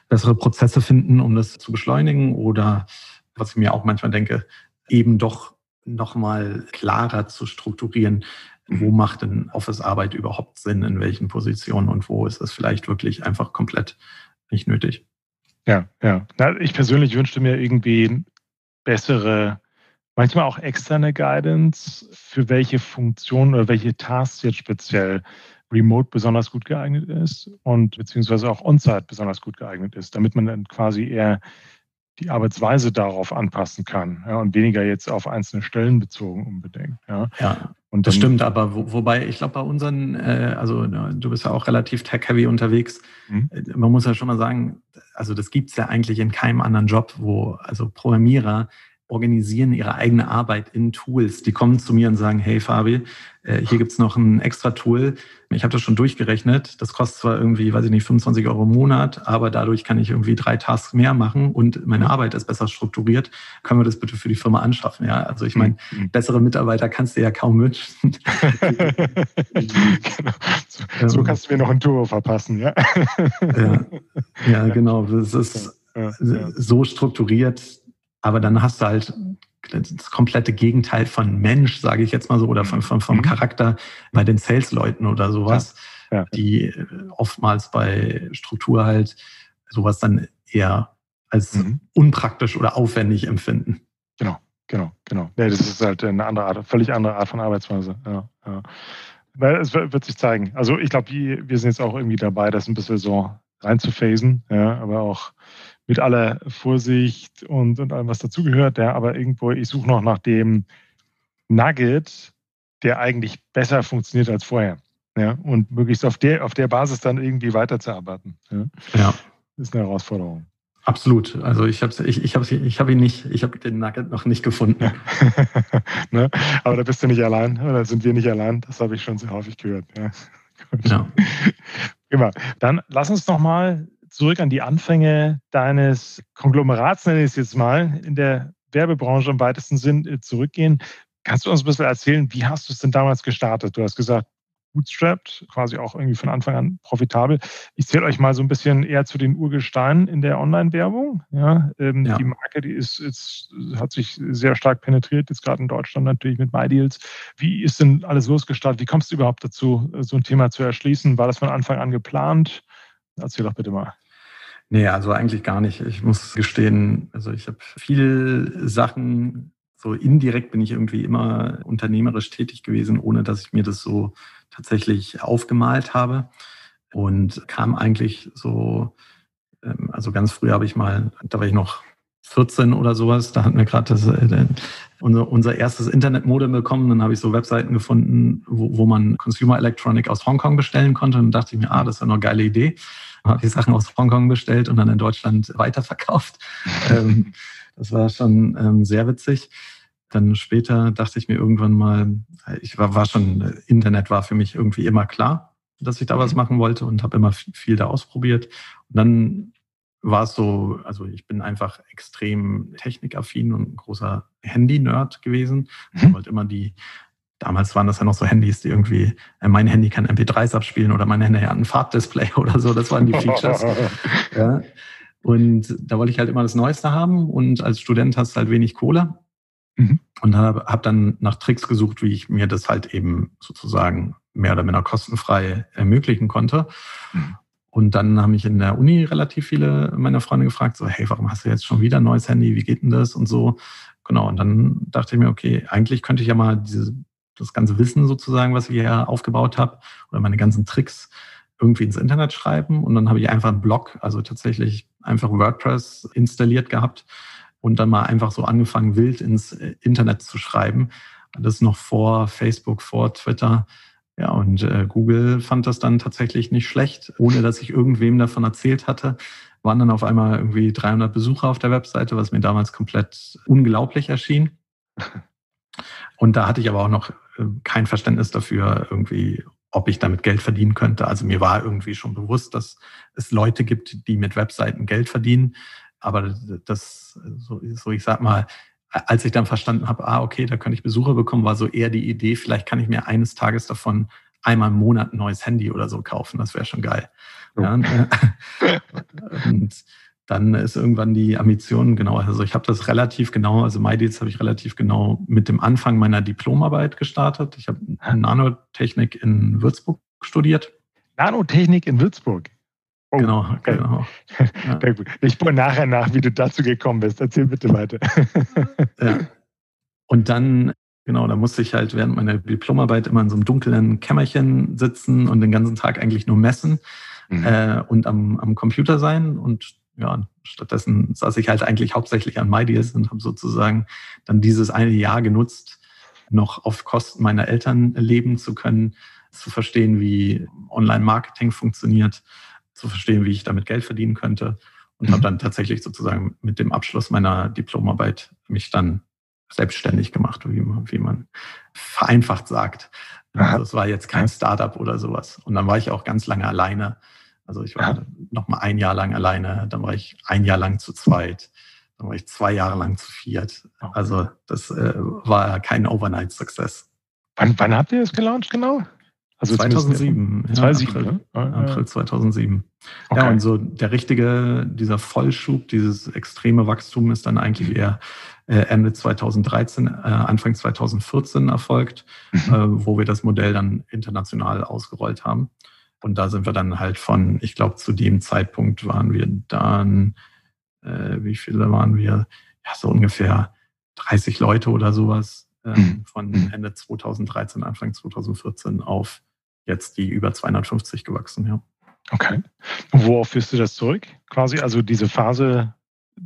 bessere Prozesse finden, um das zu beschleunigen oder was ich mir auch manchmal denke, eben doch nochmal klarer zu strukturieren, wo macht denn Office-Arbeit überhaupt Sinn, in welchen Positionen und wo ist es vielleicht wirklich einfach komplett nicht nötig. Ja, ja. Na, ich persönlich wünschte mir irgendwie bessere, manchmal auch externe Guidance, für welche Funktionen oder welche Tasks jetzt speziell Remote besonders gut geeignet ist und beziehungsweise auch On-Site besonders gut geeignet ist, damit man dann quasi eher die Arbeitsweise darauf anpassen kann ja, und weniger jetzt auf einzelne Stellen bezogen unbedingt. Ja. ja. Und das stimmt, aber wo, wobei ich glaube, bei unseren, äh, also du bist ja auch relativ tech-heavy unterwegs. Mhm. Man muss ja schon mal sagen, also das gibt es ja eigentlich in keinem anderen Job, wo also Programmierer organisieren ihre eigene Arbeit in Tools. Die kommen zu mir und sagen, hey Fabi, äh, hier gibt's noch ein extra Tool. Ich habe das schon durchgerechnet. Das kostet zwar irgendwie, weiß ich nicht, 25 Euro im Monat, aber dadurch kann ich irgendwie drei Tasks mehr machen und meine Arbeit ist besser strukturiert. Können wir das bitte für die Firma anschaffen? Ja, also ich meine, mhm. bessere Mitarbeiter kannst du ja kaum wünschen. genau. so, so, kannst du mir noch ein Turbo verpassen, ja? ja, ja, genau. Das ist so strukturiert, aber dann hast du halt das komplette Gegenteil von Mensch, sage ich jetzt mal so, oder von, von, vom mhm. Charakter bei den Sales-Leuten oder sowas, ja, ja. die äh, oftmals bei Struktur halt sowas dann eher als mhm. unpraktisch oder aufwendig empfinden. Genau, genau, genau. Ja, das ist halt eine andere Art, völlig andere Art von Arbeitsweise. Ja, ja. Es wird sich zeigen. Also ich glaube, wir sind jetzt auch irgendwie dabei, das ein bisschen so reinzuphasen, ja, aber auch mit aller Vorsicht und, und allem, was dazugehört. Ja, aber irgendwo, ich suche noch nach dem Nugget, der eigentlich besser funktioniert als vorher. Ja, und möglichst auf der, auf der Basis dann irgendwie weiterzuarbeiten. Ja. ja. Ist eine Herausforderung. Absolut. Also ich habe ich, ich hab, ich hab ihn nicht, ich habe den Nugget noch nicht gefunden. ne? Aber da bist du nicht allein oder sind wir nicht allein. Das habe ich schon sehr häufig gehört. Ja. ja. Immer. Dann lass uns noch mal zurück an die Anfänge deines Konglomerats, nenne ich es jetzt mal, in der Werbebranche im weitesten Sinn äh, zurückgehen. Kannst du uns ein bisschen erzählen, wie hast du es denn damals gestartet? Du hast gesagt, bootstrapped, quasi auch irgendwie von Anfang an profitabel. Ich zähle euch mal so ein bisschen eher zu den Urgesteinen in der Online-Werbung. Ja, ähm, ja. Die Marke, die ist jetzt, hat sich sehr stark penetriert, jetzt gerade in Deutschland natürlich mit MyDeals. Wie ist denn alles losgestartet? Wie kommst du überhaupt dazu, so ein Thema zu erschließen? War das von Anfang an geplant? Erzähl doch bitte mal. Nee, also eigentlich gar nicht. Ich muss gestehen, also ich habe viele Sachen, so indirekt bin ich irgendwie immer unternehmerisch tätig gewesen, ohne dass ich mir das so tatsächlich aufgemalt habe. Und kam eigentlich so, ähm, also ganz früh habe ich mal, da war ich noch 14 oder sowas, da hatten wir gerade äh, unser, unser erstes Internetmodem bekommen. Dann habe ich so Webseiten gefunden, wo, wo man Consumer Electronic aus Hongkong bestellen konnte. Und dann dachte ich mir, ah, das ist ja eine geile Idee. Habe ich Sachen aus Hongkong bestellt und dann in Deutschland weiterverkauft. ähm, das war schon ähm, sehr witzig. Dann später dachte ich mir irgendwann mal, ich war, war schon, Internet war für mich irgendwie immer klar, dass ich da was mhm. machen wollte und habe immer viel da ausprobiert. Und dann war es so, also ich bin einfach extrem technikaffin und ein großer Handy-Nerd gewesen. Ich mhm. wollte immer die, damals waren das ja noch so Handys, die irgendwie, äh, mein Handy kann MP3s abspielen oder mein Handy hat ein Farbdisplay oder so, das waren die Features. ja. Und da wollte ich halt immer das Neueste haben und als Student hast du halt wenig Kohle. Mhm. Und habe hab dann nach Tricks gesucht, wie ich mir das halt eben sozusagen mehr oder minder kostenfrei ermöglichen konnte. Mhm. Und dann haben mich in der Uni relativ viele meiner Freunde gefragt, so, hey, warum hast du jetzt schon wieder ein neues Handy? Wie geht denn das? Und so. Genau. Und dann dachte ich mir, okay, eigentlich könnte ich ja mal diese, das ganze Wissen sozusagen, was ich hier aufgebaut habe, oder meine ganzen Tricks irgendwie ins Internet schreiben. Und dann habe ich einfach einen Blog, also tatsächlich einfach WordPress installiert gehabt und dann mal einfach so angefangen, wild ins Internet zu schreiben. Das noch vor Facebook, vor Twitter. Ja, und äh, Google fand das dann tatsächlich nicht schlecht, ohne dass ich irgendwem davon erzählt hatte. Waren dann auf einmal irgendwie 300 Besucher auf der Webseite, was mir damals komplett unglaublich erschien. Und da hatte ich aber auch noch äh, kein Verständnis dafür, irgendwie, ob ich damit Geld verdienen könnte. Also mir war irgendwie schon bewusst, dass es Leute gibt, die mit Webseiten Geld verdienen. Aber das, so, so ich sag mal, als ich dann verstanden habe, ah, okay, da könnte ich Besucher bekommen, war so eher die Idee, vielleicht kann ich mir eines Tages davon einmal im Monat ein neues Handy oder so kaufen. Das wäre schon geil. Oh. Ja, und dann ist irgendwann die Ambition, genau, also ich habe das relativ genau, also MyDeals habe ich relativ genau mit dem Anfang meiner Diplomarbeit gestartet. Ich habe Nanotechnik in Würzburg studiert. Nanotechnik in Würzburg? Oh, genau, genau. Ja. Ich bohre nachher nach, wie du dazu gekommen bist. Erzähl bitte weiter. ja. Und dann, genau, da musste ich halt während meiner Diplomarbeit immer in so einem dunklen Kämmerchen sitzen und den ganzen Tag eigentlich nur messen mhm. äh, und am, am Computer sein. Und ja, stattdessen saß ich halt eigentlich hauptsächlich an MyDeals und habe sozusagen dann dieses eine Jahr genutzt, noch auf Kosten meiner Eltern leben zu können, zu verstehen, wie Online-Marketing funktioniert, zu verstehen, wie ich damit Geld verdienen könnte. Und mhm. habe dann tatsächlich sozusagen mit dem Abschluss meiner Diplomarbeit mich dann selbstständig gemacht, wie man, wie man vereinfacht sagt. Also es war jetzt kein Startup oder sowas. Und dann war ich auch ganz lange alleine. Also ich war ja. noch mal ein Jahr lang alleine, dann war ich ein Jahr lang zu zweit, dann war ich zwei Jahre lang zu viert. Also das äh, war kein Overnight-Success. Wann, wann habt ihr das gelauncht genau? Also 2007. Ja, 2007 April, ne? April 2007. Okay. Ja, und so der richtige, dieser Vollschub, dieses extreme Wachstum ist dann eigentlich eher äh, Ende 2013, äh, Anfang 2014 erfolgt, mhm. äh, wo wir das Modell dann international ausgerollt haben. Und da sind wir dann halt von, ich glaube, zu dem Zeitpunkt waren wir dann, äh, wie viele waren wir? Ja, so ungefähr 30 Leute oder sowas. Ähm, mhm. Von mhm. Ende 2013, Anfang 2014 auf jetzt die über 250 gewachsen, ja. Okay. Und worauf führst du das zurück? Quasi also diese Phase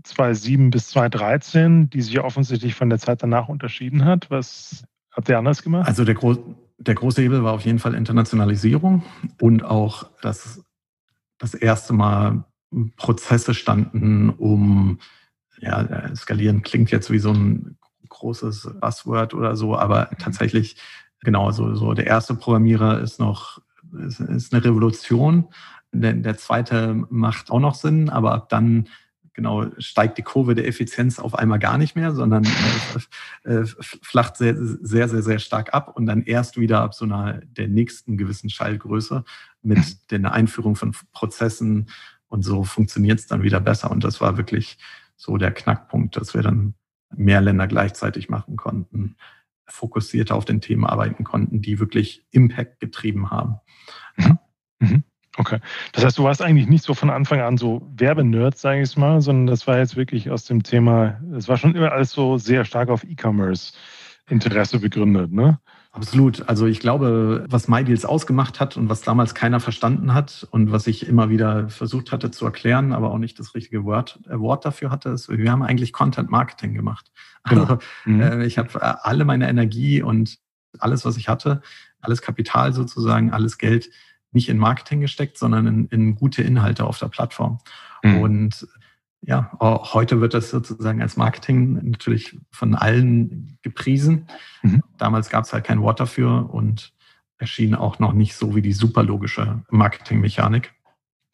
2007 bis 2013, die sich ja offensichtlich von der Zeit danach unterschieden hat. Was habt ihr anders gemacht? Also der, Gro der große Hebel war auf jeden Fall Internationalisierung und auch das, das erste Mal Prozesse standen, um ja, skalieren klingt jetzt wie so ein großes Buzzword oder so, aber tatsächlich genau, so, so der erste Programmierer ist noch, ist, ist eine Revolution. Der, der zweite macht auch noch Sinn, aber ab dann genau steigt die Kurve der Effizienz auf einmal gar nicht mehr, sondern äh, flacht sehr, sehr, sehr, sehr stark ab und dann erst wieder ab so einer der nächsten gewissen Schallgröße mit der Einführung von Prozessen und so funktioniert es dann wieder besser. Und das war wirklich so der Knackpunkt, dass wir dann mehr Länder gleichzeitig machen konnten, fokussierter auf den Themen arbeiten konnten, die wirklich Impact getrieben haben. Mhm. Mhm. Okay. Das heißt, du warst eigentlich nicht so von Anfang an so Werbenerd, sage ich mal, sondern das war jetzt wirklich aus dem Thema, es war schon immer alles so sehr stark auf E-Commerce-Interesse begründet, ne? Absolut. Also ich glaube, was MyDeals ausgemacht hat und was damals keiner verstanden hat und was ich immer wieder versucht hatte zu erklären, aber auch nicht das richtige Wort, äh, Wort dafür hatte, ist, wir haben eigentlich Content Marketing gemacht. Genau. Also mhm. äh, ich habe äh, alle meine Energie und alles, was ich hatte, alles Kapital sozusagen, alles Geld nicht in Marketing gesteckt, sondern in, in gute Inhalte auf der Plattform. Mhm. Und ja, heute wird das sozusagen als Marketing natürlich von allen gepriesen. Mhm. Damals gab es halt kein Wort dafür und erschien auch noch nicht so wie die super logische Marketingmechanik.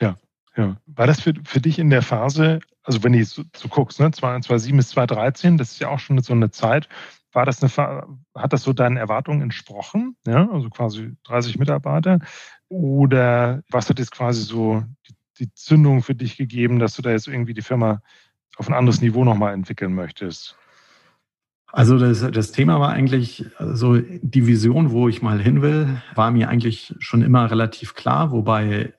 Ja, ja. War das für, für dich in der Phase, also wenn du so, so guckst, ne, 2007 bis 2013, das ist ja auch schon so eine Zeit, war das eine, hat das so deinen Erwartungen entsprochen? Ja, also quasi 30 Mitarbeiter. Oder was hat jetzt quasi so die, die Zündung für dich gegeben, dass du da jetzt irgendwie die Firma auf ein anderes Niveau nochmal entwickeln möchtest? Also das, das Thema war eigentlich, so die Vision, wo ich mal hin will, war mir eigentlich schon immer relativ klar, wobei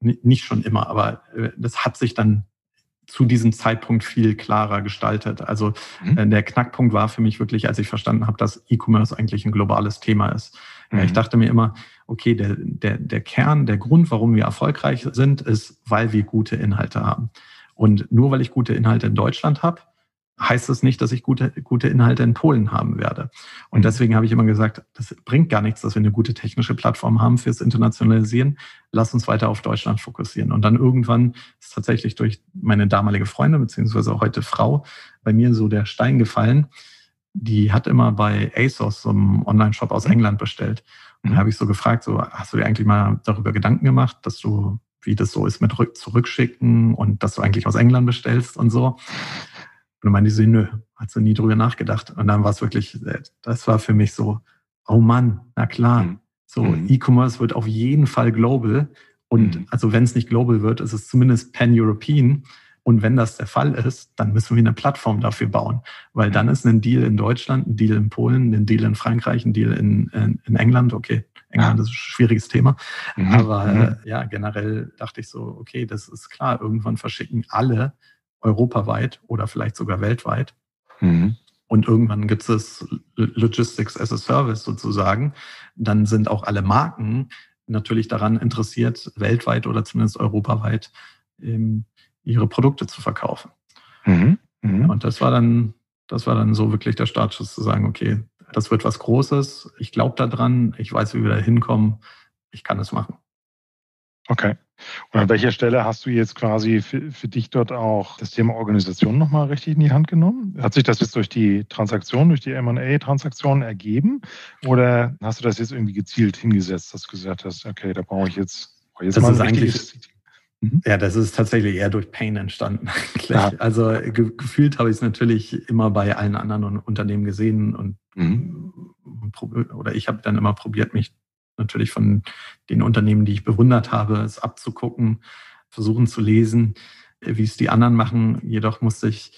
nicht schon immer, aber äh, das hat sich dann zu diesem Zeitpunkt viel klarer gestaltet. Also mhm. Äh, der Knackpunkt war für mich wirklich, als ich verstanden habe, dass E-Commerce eigentlich ein globales Thema ist. Mhm. Ja, ich dachte mir immer, okay, der, der, der Kern, der Grund, warum wir erfolgreich sind, ist, weil wir gute Inhalte haben. Und nur weil ich gute Inhalte in Deutschland habe, heißt das nicht, dass ich gute, gute Inhalte in Polen haben werde. Und mhm. deswegen habe ich immer gesagt, das bringt gar nichts, dass wir eine gute technische Plattform haben fürs Internationalisieren. Lass uns weiter auf Deutschland fokussieren. Und dann irgendwann ist tatsächlich durch meine damalige Freundin, beziehungsweise heute Frau, bei mir so der Stein gefallen. Die hat immer bei ASOS, so einem Online-Shop aus. England, bestellt. Und da mhm. habe ich so gefragt, so, hast du dir eigentlich mal darüber Gedanken gemacht, dass du, wie das so ist mit Zurückschicken und dass du eigentlich aus England bestellst und so? Und dann meinte sie, nö, hat sie nie drüber nachgedacht. Und dann war es wirklich, das war für mich so, oh Mann, na klar. Mhm. So, mhm. E-Commerce wird auf jeden Fall global. Und mhm. also wenn es nicht global wird, ist es zumindest pan-European. Und wenn das der Fall ist, dann müssen wir eine Plattform dafür bauen. Weil dann mhm. ist ein Deal in Deutschland, ein Deal in Polen, ein Deal in Frankreich, ein Deal in, in, in England. Okay, England ist ein schwieriges Thema. Mhm. Aber mhm. äh, ja, generell dachte ich so, okay, das ist klar, irgendwann verschicken alle europaweit oder vielleicht sogar weltweit. Mhm. Und irgendwann gibt es Logistics as a Service sozusagen. Dann sind auch alle Marken natürlich daran interessiert, weltweit oder zumindest europaweit ähm, ihre Produkte zu verkaufen. Mhm. Mhm. Und das war dann, das war dann so wirklich der Startschuss zu sagen, okay, das wird was Großes. Ich glaube daran. Ich weiß, wie wir da hinkommen. Ich kann es machen. Okay. Und an welcher Stelle hast du jetzt quasi für, für dich dort auch das Thema Organisation nochmal richtig in die Hand genommen? Hat sich das jetzt durch die Transaktion, durch die MA-Transaktion ergeben? Oder hast du das jetzt irgendwie gezielt hingesetzt, dass du gesagt hast, okay, da brauche ich jetzt, brauche jetzt das mal ist eigentlich. Ja, das ist tatsächlich eher durch Pain entstanden. Ja. Also ge gefühlt habe ich es natürlich immer bei allen anderen Unternehmen gesehen und mhm. oder ich habe dann immer probiert, mich natürlich von den Unternehmen, die ich bewundert habe, es abzugucken, versuchen zu lesen, wie es die anderen machen. Jedoch musste ich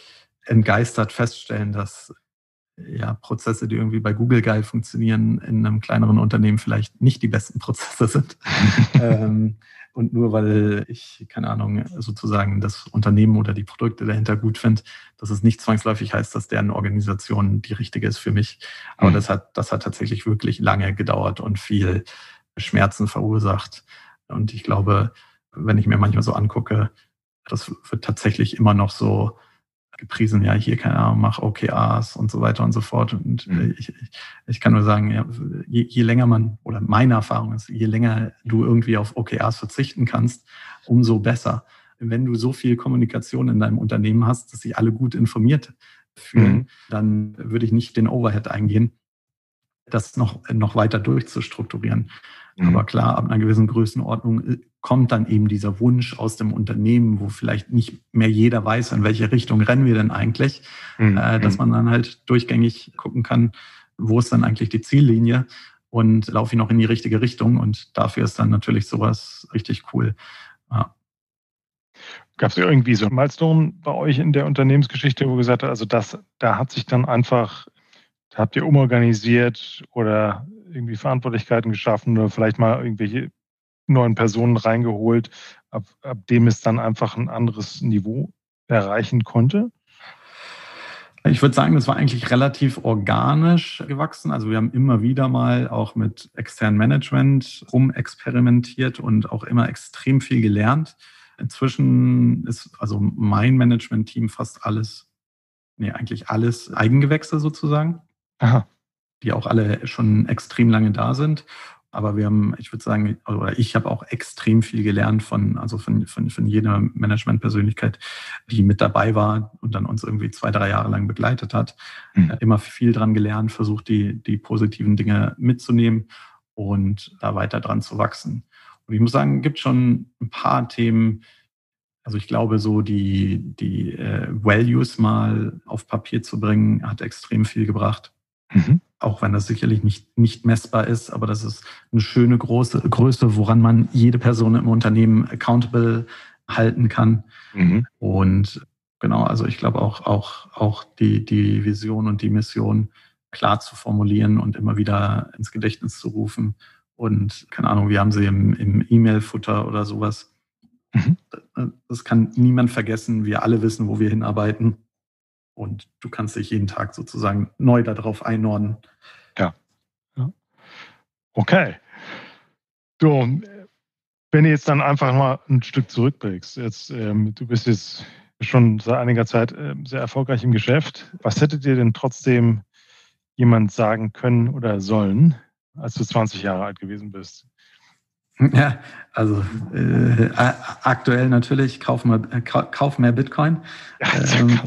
entgeistert feststellen, dass ja, Prozesse, die irgendwie bei Google geil funktionieren, in einem kleineren Unternehmen vielleicht nicht die besten Prozesse sind. ähm, und nur weil ich, keine Ahnung, sozusagen das Unternehmen oder die Produkte dahinter gut finde, dass es nicht zwangsläufig heißt, dass deren Organisation die richtige ist für mich. Aber mhm. das hat, das hat tatsächlich wirklich lange gedauert und viel Schmerzen verursacht. Und ich glaube, wenn ich mir manchmal so angucke, das wird tatsächlich immer noch so gepriesen, ja, hier, keine Ahnung, mach OKRs und so weiter und so fort. Und mhm. ich, ich kann nur sagen, ja, je, je länger man, oder meine Erfahrung ist, je länger du irgendwie auf OKRs verzichten kannst, umso besser. Wenn du so viel Kommunikation in deinem Unternehmen hast, dass sich alle gut informiert fühlen, mhm. dann würde ich nicht den Overhead eingehen, das noch, noch weiter durchzustrukturieren. Mhm. Aber klar, ab einer gewissen Größenordnung äh, kommt dann eben dieser Wunsch aus dem Unternehmen, wo vielleicht nicht mehr jeder weiß, in welche Richtung rennen wir denn eigentlich, mhm. äh, dass man dann halt durchgängig gucken kann, wo ist dann eigentlich die Ziellinie und laufe ich noch in die richtige Richtung. Und dafür ist dann natürlich sowas richtig cool. Ja. Gab es irgendwie so ein Milestone bei euch in der Unternehmensgeschichte, wo gesagt habt, also das, da hat sich dann einfach, da habt ihr umorganisiert oder irgendwie Verantwortlichkeiten geschaffen oder vielleicht mal irgendwelche neuen Personen reingeholt, ab, ab dem es dann einfach ein anderes Niveau erreichen konnte? Ich würde sagen, das war eigentlich relativ organisch gewachsen. Also wir haben immer wieder mal auch mit externem Management rumexperimentiert und auch immer extrem viel gelernt. Inzwischen ist also mein Management-Team fast alles, nee, eigentlich alles Eigengewächse sozusagen. Aha. Die auch alle schon extrem lange da sind. Aber wir haben, ich würde sagen, oder ich habe auch extrem viel gelernt von, also von, von, von jeder Management-Persönlichkeit, die mit dabei war und dann uns irgendwie zwei, drei Jahre lang begleitet hat. Mhm. Immer viel dran gelernt, versucht, die, die positiven Dinge mitzunehmen und da weiter dran zu wachsen. Und ich muss sagen, gibt schon ein paar Themen, also ich glaube, so die, die äh, Values mal auf Papier zu bringen, hat extrem viel gebracht. Mhm. Auch wenn das sicherlich nicht, nicht messbar ist, aber das ist eine schöne große Größe, woran man jede Person im Unternehmen accountable halten kann. Mhm. Und genau, also ich glaube auch, auch, auch die, die Vision und die Mission klar zu formulieren und immer wieder ins Gedächtnis zu rufen. Und keine Ahnung, wir haben sie im, im E-Mail-Futter oder sowas. Mhm. Das kann niemand vergessen. Wir alle wissen, wo wir hinarbeiten. Und du kannst dich jeden Tag sozusagen neu darauf einordnen. Ja. ja. Okay. Du, wenn du jetzt dann einfach mal ein Stück zurückblickst, jetzt, ähm, du bist jetzt schon seit einiger Zeit äh, sehr erfolgreich im Geschäft. Was hättet ihr denn trotzdem jemand sagen können oder sollen, als du 20 Jahre alt gewesen bist? Ja, also äh, aktuell natürlich, kauf, mal, äh, kauf mehr Bitcoin. Ja, ähm,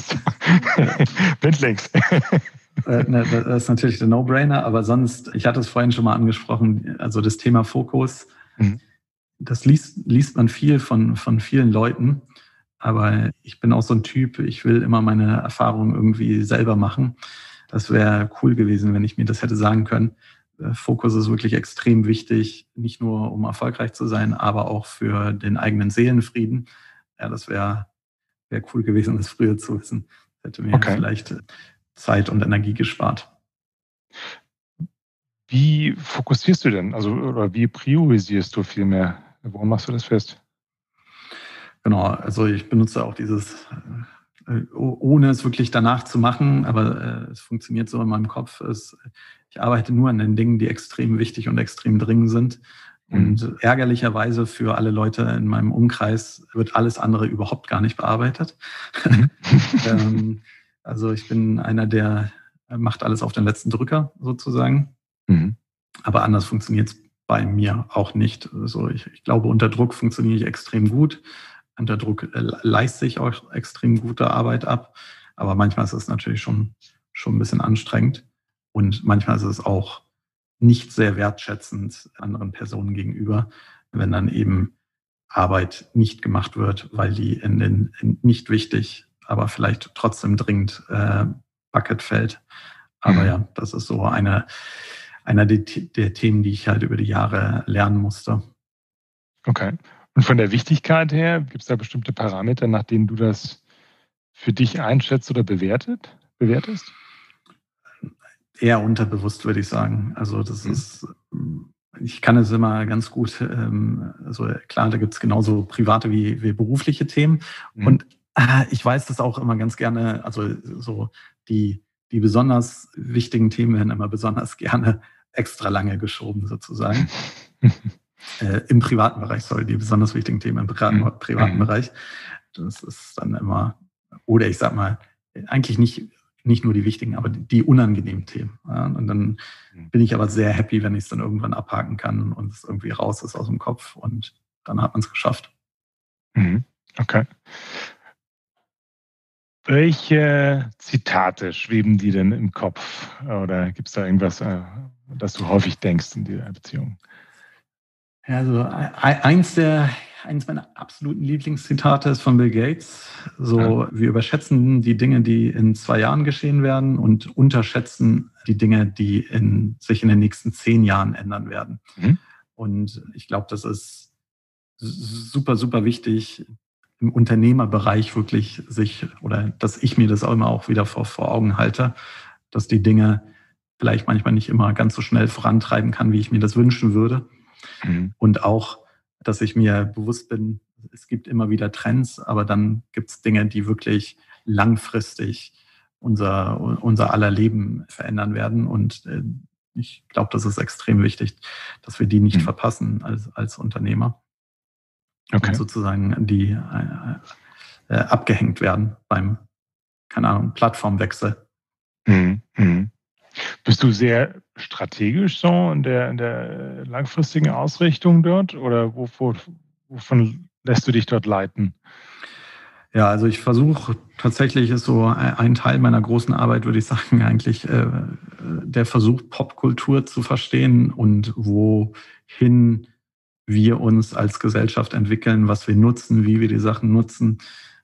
Windlinks. äh, ne, das ist natürlich der No-Brainer, aber sonst, ich hatte es vorhin schon mal angesprochen, also das Thema Fokus, mhm. das liest, liest man viel von, von vielen Leuten, aber ich bin auch so ein Typ, ich will immer meine Erfahrungen irgendwie selber machen. Das wäre cool gewesen, wenn ich mir das hätte sagen können. Äh, Fokus ist wirklich extrem wichtig, nicht nur um erfolgreich zu sein, aber auch für den eigenen Seelenfrieden. Ja, das wäre wär cool gewesen, das früher zu wissen. Das hätte mir okay. vielleicht äh, Zeit und Energie gespart. Wie fokussierst du denn? Also, oder wie priorisierst du vielmehr? Woran machst du das fest? Genau, also ich benutze auch dieses äh, ohne es wirklich danach zu machen, aber äh, es funktioniert so in meinem Kopf. Es, ich arbeite nur an den Dingen, die extrem wichtig und extrem dringend sind. Und mhm. ärgerlicherweise für alle Leute in meinem Umkreis wird alles andere überhaupt gar nicht bearbeitet. Ähm, also ich bin einer, der macht alles auf den letzten Drücker sozusagen. Mhm. Aber anders funktioniert es bei mir auch nicht. Also ich, ich glaube, unter Druck funktioniere ich extrem gut unter Druck äh, leiste ich auch extrem gute Arbeit ab. Aber manchmal ist es natürlich schon, schon ein bisschen anstrengend. Und manchmal ist es auch nicht sehr wertschätzend anderen Personen gegenüber, wenn dann eben Arbeit nicht gemacht wird, weil die in den in nicht wichtig, aber vielleicht trotzdem dringend äh, Bucket fällt. Aber mhm. ja, das ist so eine, einer der, der Themen, die ich halt über die Jahre lernen musste. Okay. Und von der Wichtigkeit her, gibt es da bestimmte Parameter, nach denen du das für dich einschätzt oder bewertet, bewertest? Eher unterbewusst, würde ich sagen. Also das mhm. ist, ich kann es immer ganz gut, ähm, also klar, da gibt es genauso private wie, wie berufliche Themen. Mhm. Und äh, ich weiß das auch immer ganz gerne, also so die, die besonders wichtigen Themen werden immer besonders gerne extra lange geschoben, sozusagen. äh, im privaten Bereich, sorry, die besonders wichtigen Themen im privaten, mhm. privaten mhm. Bereich. Das ist dann immer, oder ich sag mal, eigentlich nicht, nicht nur die wichtigen, aber die, die unangenehmen Themen. Und dann mhm. bin ich aber sehr happy, wenn ich es dann irgendwann abhaken kann und es irgendwie raus ist aus dem Kopf und dann hat man es geschafft. Mhm. Okay. Welche Zitate schweben dir denn im Kopf? Oder gibt es da irgendwas, äh, das du häufig denkst in dieser Beziehung? Also eins der eins meiner absoluten Lieblingszitate ist von Bill Gates. So, ja. wir überschätzen die Dinge, die in zwei Jahren geschehen werden und unterschätzen die Dinge, die in, sich in den nächsten zehn Jahren ändern werden. Mhm. Und ich glaube, das ist super, super wichtig, im Unternehmerbereich wirklich sich, oder dass ich mir das auch immer auch wieder vor, vor Augen halte, dass die Dinge vielleicht manchmal nicht immer ganz so schnell vorantreiben kann, wie ich mir das wünschen würde. Mhm. Und auch, dass ich mir bewusst bin, es gibt immer wieder Trends, aber dann gibt es Dinge, die wirklich langfristig unser, unser aller Leben verändern werden. Und äh, ich glaube, das ist extrem wichtig, dass wir die nicht mhm. verpassen als, als Unternehmer. Okay. Und sozusagen die äh, äh, abgehängt werden beim, keine Ahnung, Plattformwechsel. Mhm. Bist du sehr strategisch so in der, in der langfristigen Ausrichtung dort oder wo, wovon lässt du dich dort leiten? Ja, also ich versuche tatsächlich ist so ein Teil meiner großen Arbeit, würde ich sagen, eigentlich äh, der Versuch, Popkultur zu verstehen und wohin wir uns als Gesellschaft entwickeln, was wir nutzen, wie wir die Sachen nutzen.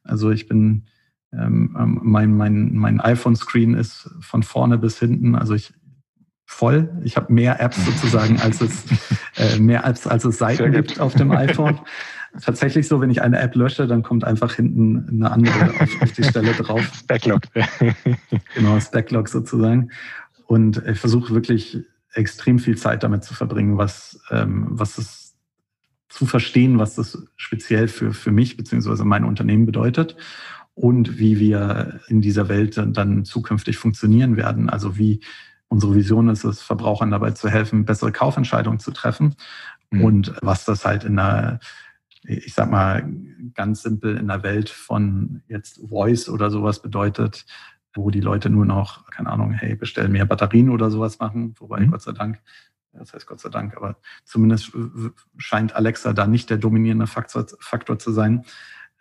Also ich bin ähm, ähm, mein, mein, mein iPhone-Screen ist von vorne bis hinten, also ich voll. Ich habe mehr Apps sozusagen, als es äh, mehr Apps, als es Seiten gibt auf dem iPhone. Tatsächlich so, wenn ich eine App lösche, dann kommt einfach hinten eine andere auf, auf die Stelle drauf. Backlog. genau, das Backlog sozusagen. Und ich versuche wirklich extrem viel Zeit damit zu verbringen, was, ähm, was es zu verstehen, was das speziell für, für mich beziehungsweise mein Unternehmen bedeutet und wie wir in dieser Welt dann zukünftig funktionieren werden. Also wie unsere Vision ist es, Verbrauchern dabei zu helfen, bessere Kaufentscheidungen zu treffen mhm. und was das halt in einer, ich sag mal, ganz simpel in der Welt von jetzt Voice oder sowas bedeutet, wo die Leute nur noch, keine Ahnung, hey, bestellen mehr Batterien oder sowas machen, wobei mhm. Gott sei Dank das heißt Gott sei Dank, aber zumindest scheint Alexa da nicht der dominierende Faktor, Faktor zu sein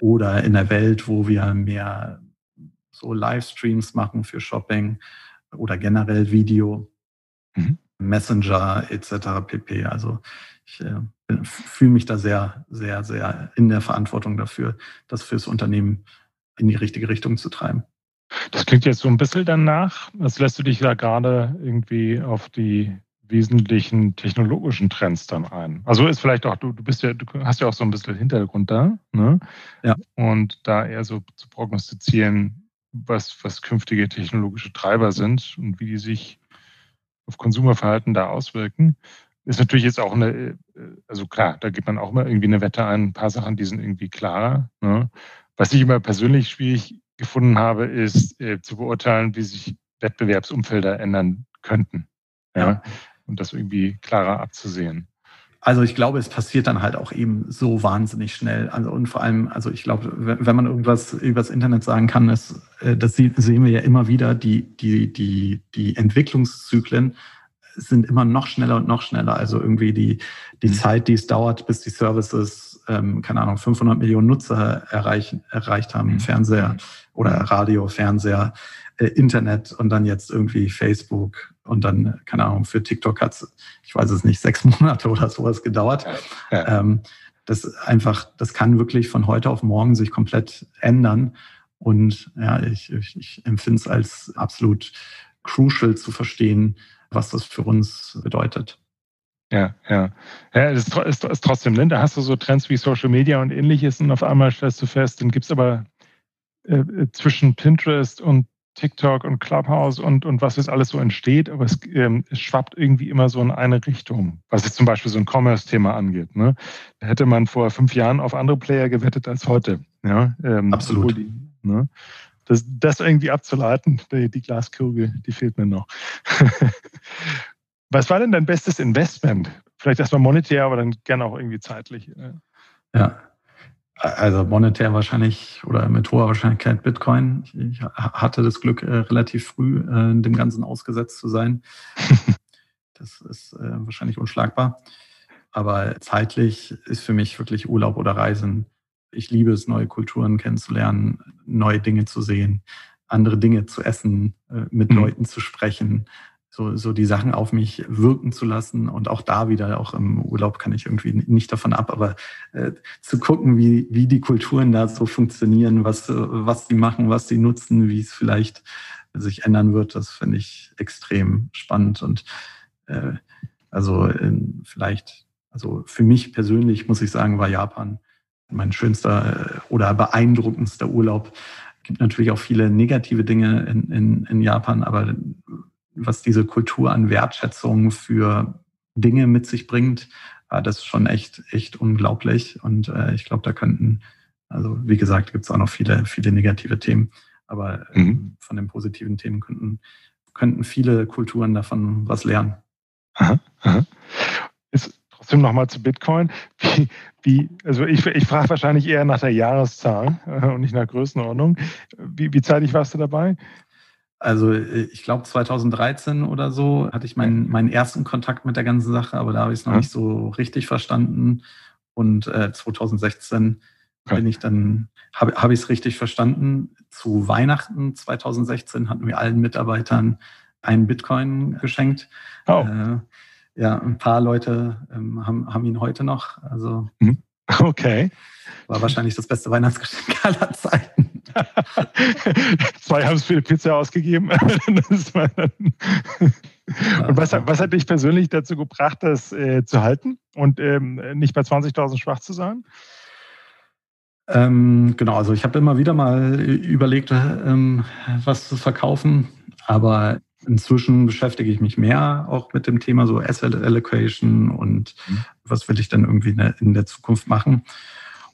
oder in der Welt, wo wir mehr so Livestreams machen für Shopping oder generell Video, mhm. Messenger etc. pp. Also ich äh, fühle mich da sehr, sehr, sehr in der Verantwortung dafür, das fürs Unternehmen in die richtige Richtung zu treiben. Das klingt jetzt so ein bisschen danach, als lässt du dich da gerade irgendwie auf die wesentlichen technologischen Trends dann ein. Also ist vielleicht auch, du, du bist ja, du hast ja auch so ein bisschen Hintergrund da, ne? Ja. Und da eher so zu prognostizieren, was, was künftige technologische Treiber sind und wie die sich auf Konsumerverhalten da auswirken, ist natürlich jetzt auch eine, also klar, da gibt man auch mal irgendwie eine Wette ein, ein paar Sachen, die sind irgendwie klarer. Ne? Was ich immer persönlich schwierig gefunden habe, ist äh, zu beurteilen, wie sich Wettbewerbsumfelder ändern könnten. Ja. Und das irgendwie klarer abzusehen. Also ich glaube, es passiert dann halt auch eben so wahnsinnig schnell. Also und vor allem, also ich glaube, wenn man irgendwas übers Internet sagen kann, ist, äh, das sehen wir ja immer wieder, die, die, die, die Entwicklungszyklen sind immer noch schneller und noch schneller. Also irgendwie die, die mhm. Zeit, die es dauert, bis die Services, ähm, keine Ahnung, 500 Millionen Nutzer erreichen, erreicht haben, mhm. Fernseher oder Radio, Fernseher, äh, Internet und dann jetzt irgendwie Facebook und dann, keine Ahnung, für TikTok hat es, ich weiß es nicht, sechs Monate oder sowas gedauert. Ja. Ähm, das einfach, das kann wirklich von heute auf morgen sich komplett ändern. Und ja, ich, ich, ich empfinde es als absolut crucial zu verstehen, was das für uns bedeutet. Ja, ja. Ja, es ist, ist, ist, trotzdem, ne? da hast du so Trends wie Social Media und ähnliches und auf einmal stellst du fest, dann gibt es aber äh, zwischen Pinterest und TikTok und Clubhouse und, und was jetzt alles so entsteht, aber es, ähm, es schwappt irgendwie immer so in eine Richtung, was jetzt zum Beispiel so ein Commerce-Thema angeht. Ne? Da hätte man vor fünf Jahren auf andere Player gewettet als heute. Ja? Ähm, Absolut. Die, ne? das, das irgendwie abzuleiten, die, die Glaskugel, die fehlt mir noch. was war denn dein bestes Investment? Vielleicht erstmal monetär, aber dann gerne auch irgendwie zeitlich. Ja, also monetär wahrscheinlich oder mit hoher Wahrscheinlichkeit Bitcoin. Ich, ich hatte das Glück, äh, relativ früh äh, dem Ganzen ausgesetzt zu sein. das ist äh, wahrscheinlich unschlagbar. Aber zeitlich ist für mich wirklich Urlaub oder Reisen Ich liebe es, neue Kulturen kennenzulernen, neue Dinge zu sehen, andere Dinge zu essen, äh, mit mhm. Leuten zu sprechen, so, so die Sachen auf mich wirken zu lassen. Und auch da wieder, auch im Urlaub kann ich irgendwie nicht davon ab, aber äh, zu gucken, wie, wie die Kulturen da so funktionieren, was, was sie machen, was sie nutzen, wie es vielleicht sich ändern wird, das finde ich extrem spannend. Und äh, also äh, vielleicht, also für mich persönlich muss ich sagen, war Japan mein schönster äh, oder beeindruckendster Urlaub. Es gibt natürlich auch viele negative Dinge in, in, in Japan, aber was diese Kultur an Wertschätzung für Dinge mit sich bringt, äh, das ist schon echt, echt unglaublich. Und äh, ich glaube, da könnten, also wie gesagt, gibt es auch noch viele, viele negative Themen. Aber ähm, mhm. von den positiven Themen könnten, könnten viele Kulturen davon was lernen. Aha, aha. Ist trotzdem nochmal zu Bitcoin. Wie, wie, also ich, ich frage wahrscheinlich eher nach der Jahreszahl äh, und nicht nach Größenordnung. Wie, wie zeitig warst du dabei? Also äh, ich glaube 2013 oder so hatte ich meinen, meinen ersten Kontakt mit der ganzen Sache, aber da habe ich es noch ja. nicht so richtig verstanden. Und äh, 2016 okay. bin ich dann, habe hab ich es richtig verstanden. Zu Weihnachten 2016 hatten wir allen Mitarbeitern einen Bitcoin geschenkt. Oh. Äh, ja, ein paar Leute ähm, haben, haben ihn heute noch. Also mhm. okay. War wahrscheinlich das beste Weihnachtsgeschenk aller Zeiten. Zwei haben es für die Pizza ausgegeben. Und was, was, hat dich persönlich dazu gebracht, das äh, zu halten und ähm, nicht bei 20.000 schwach zu sein? Ähm, genau, also ich habe immer wieder mal überlegt, ähm, was zu verkaufen, aber inzwischen beschäftige ich mich mehr auch mit dem Thema so Asset Allocation und mhm. was will ich dann irgendwie in der, in der Zukunft machen.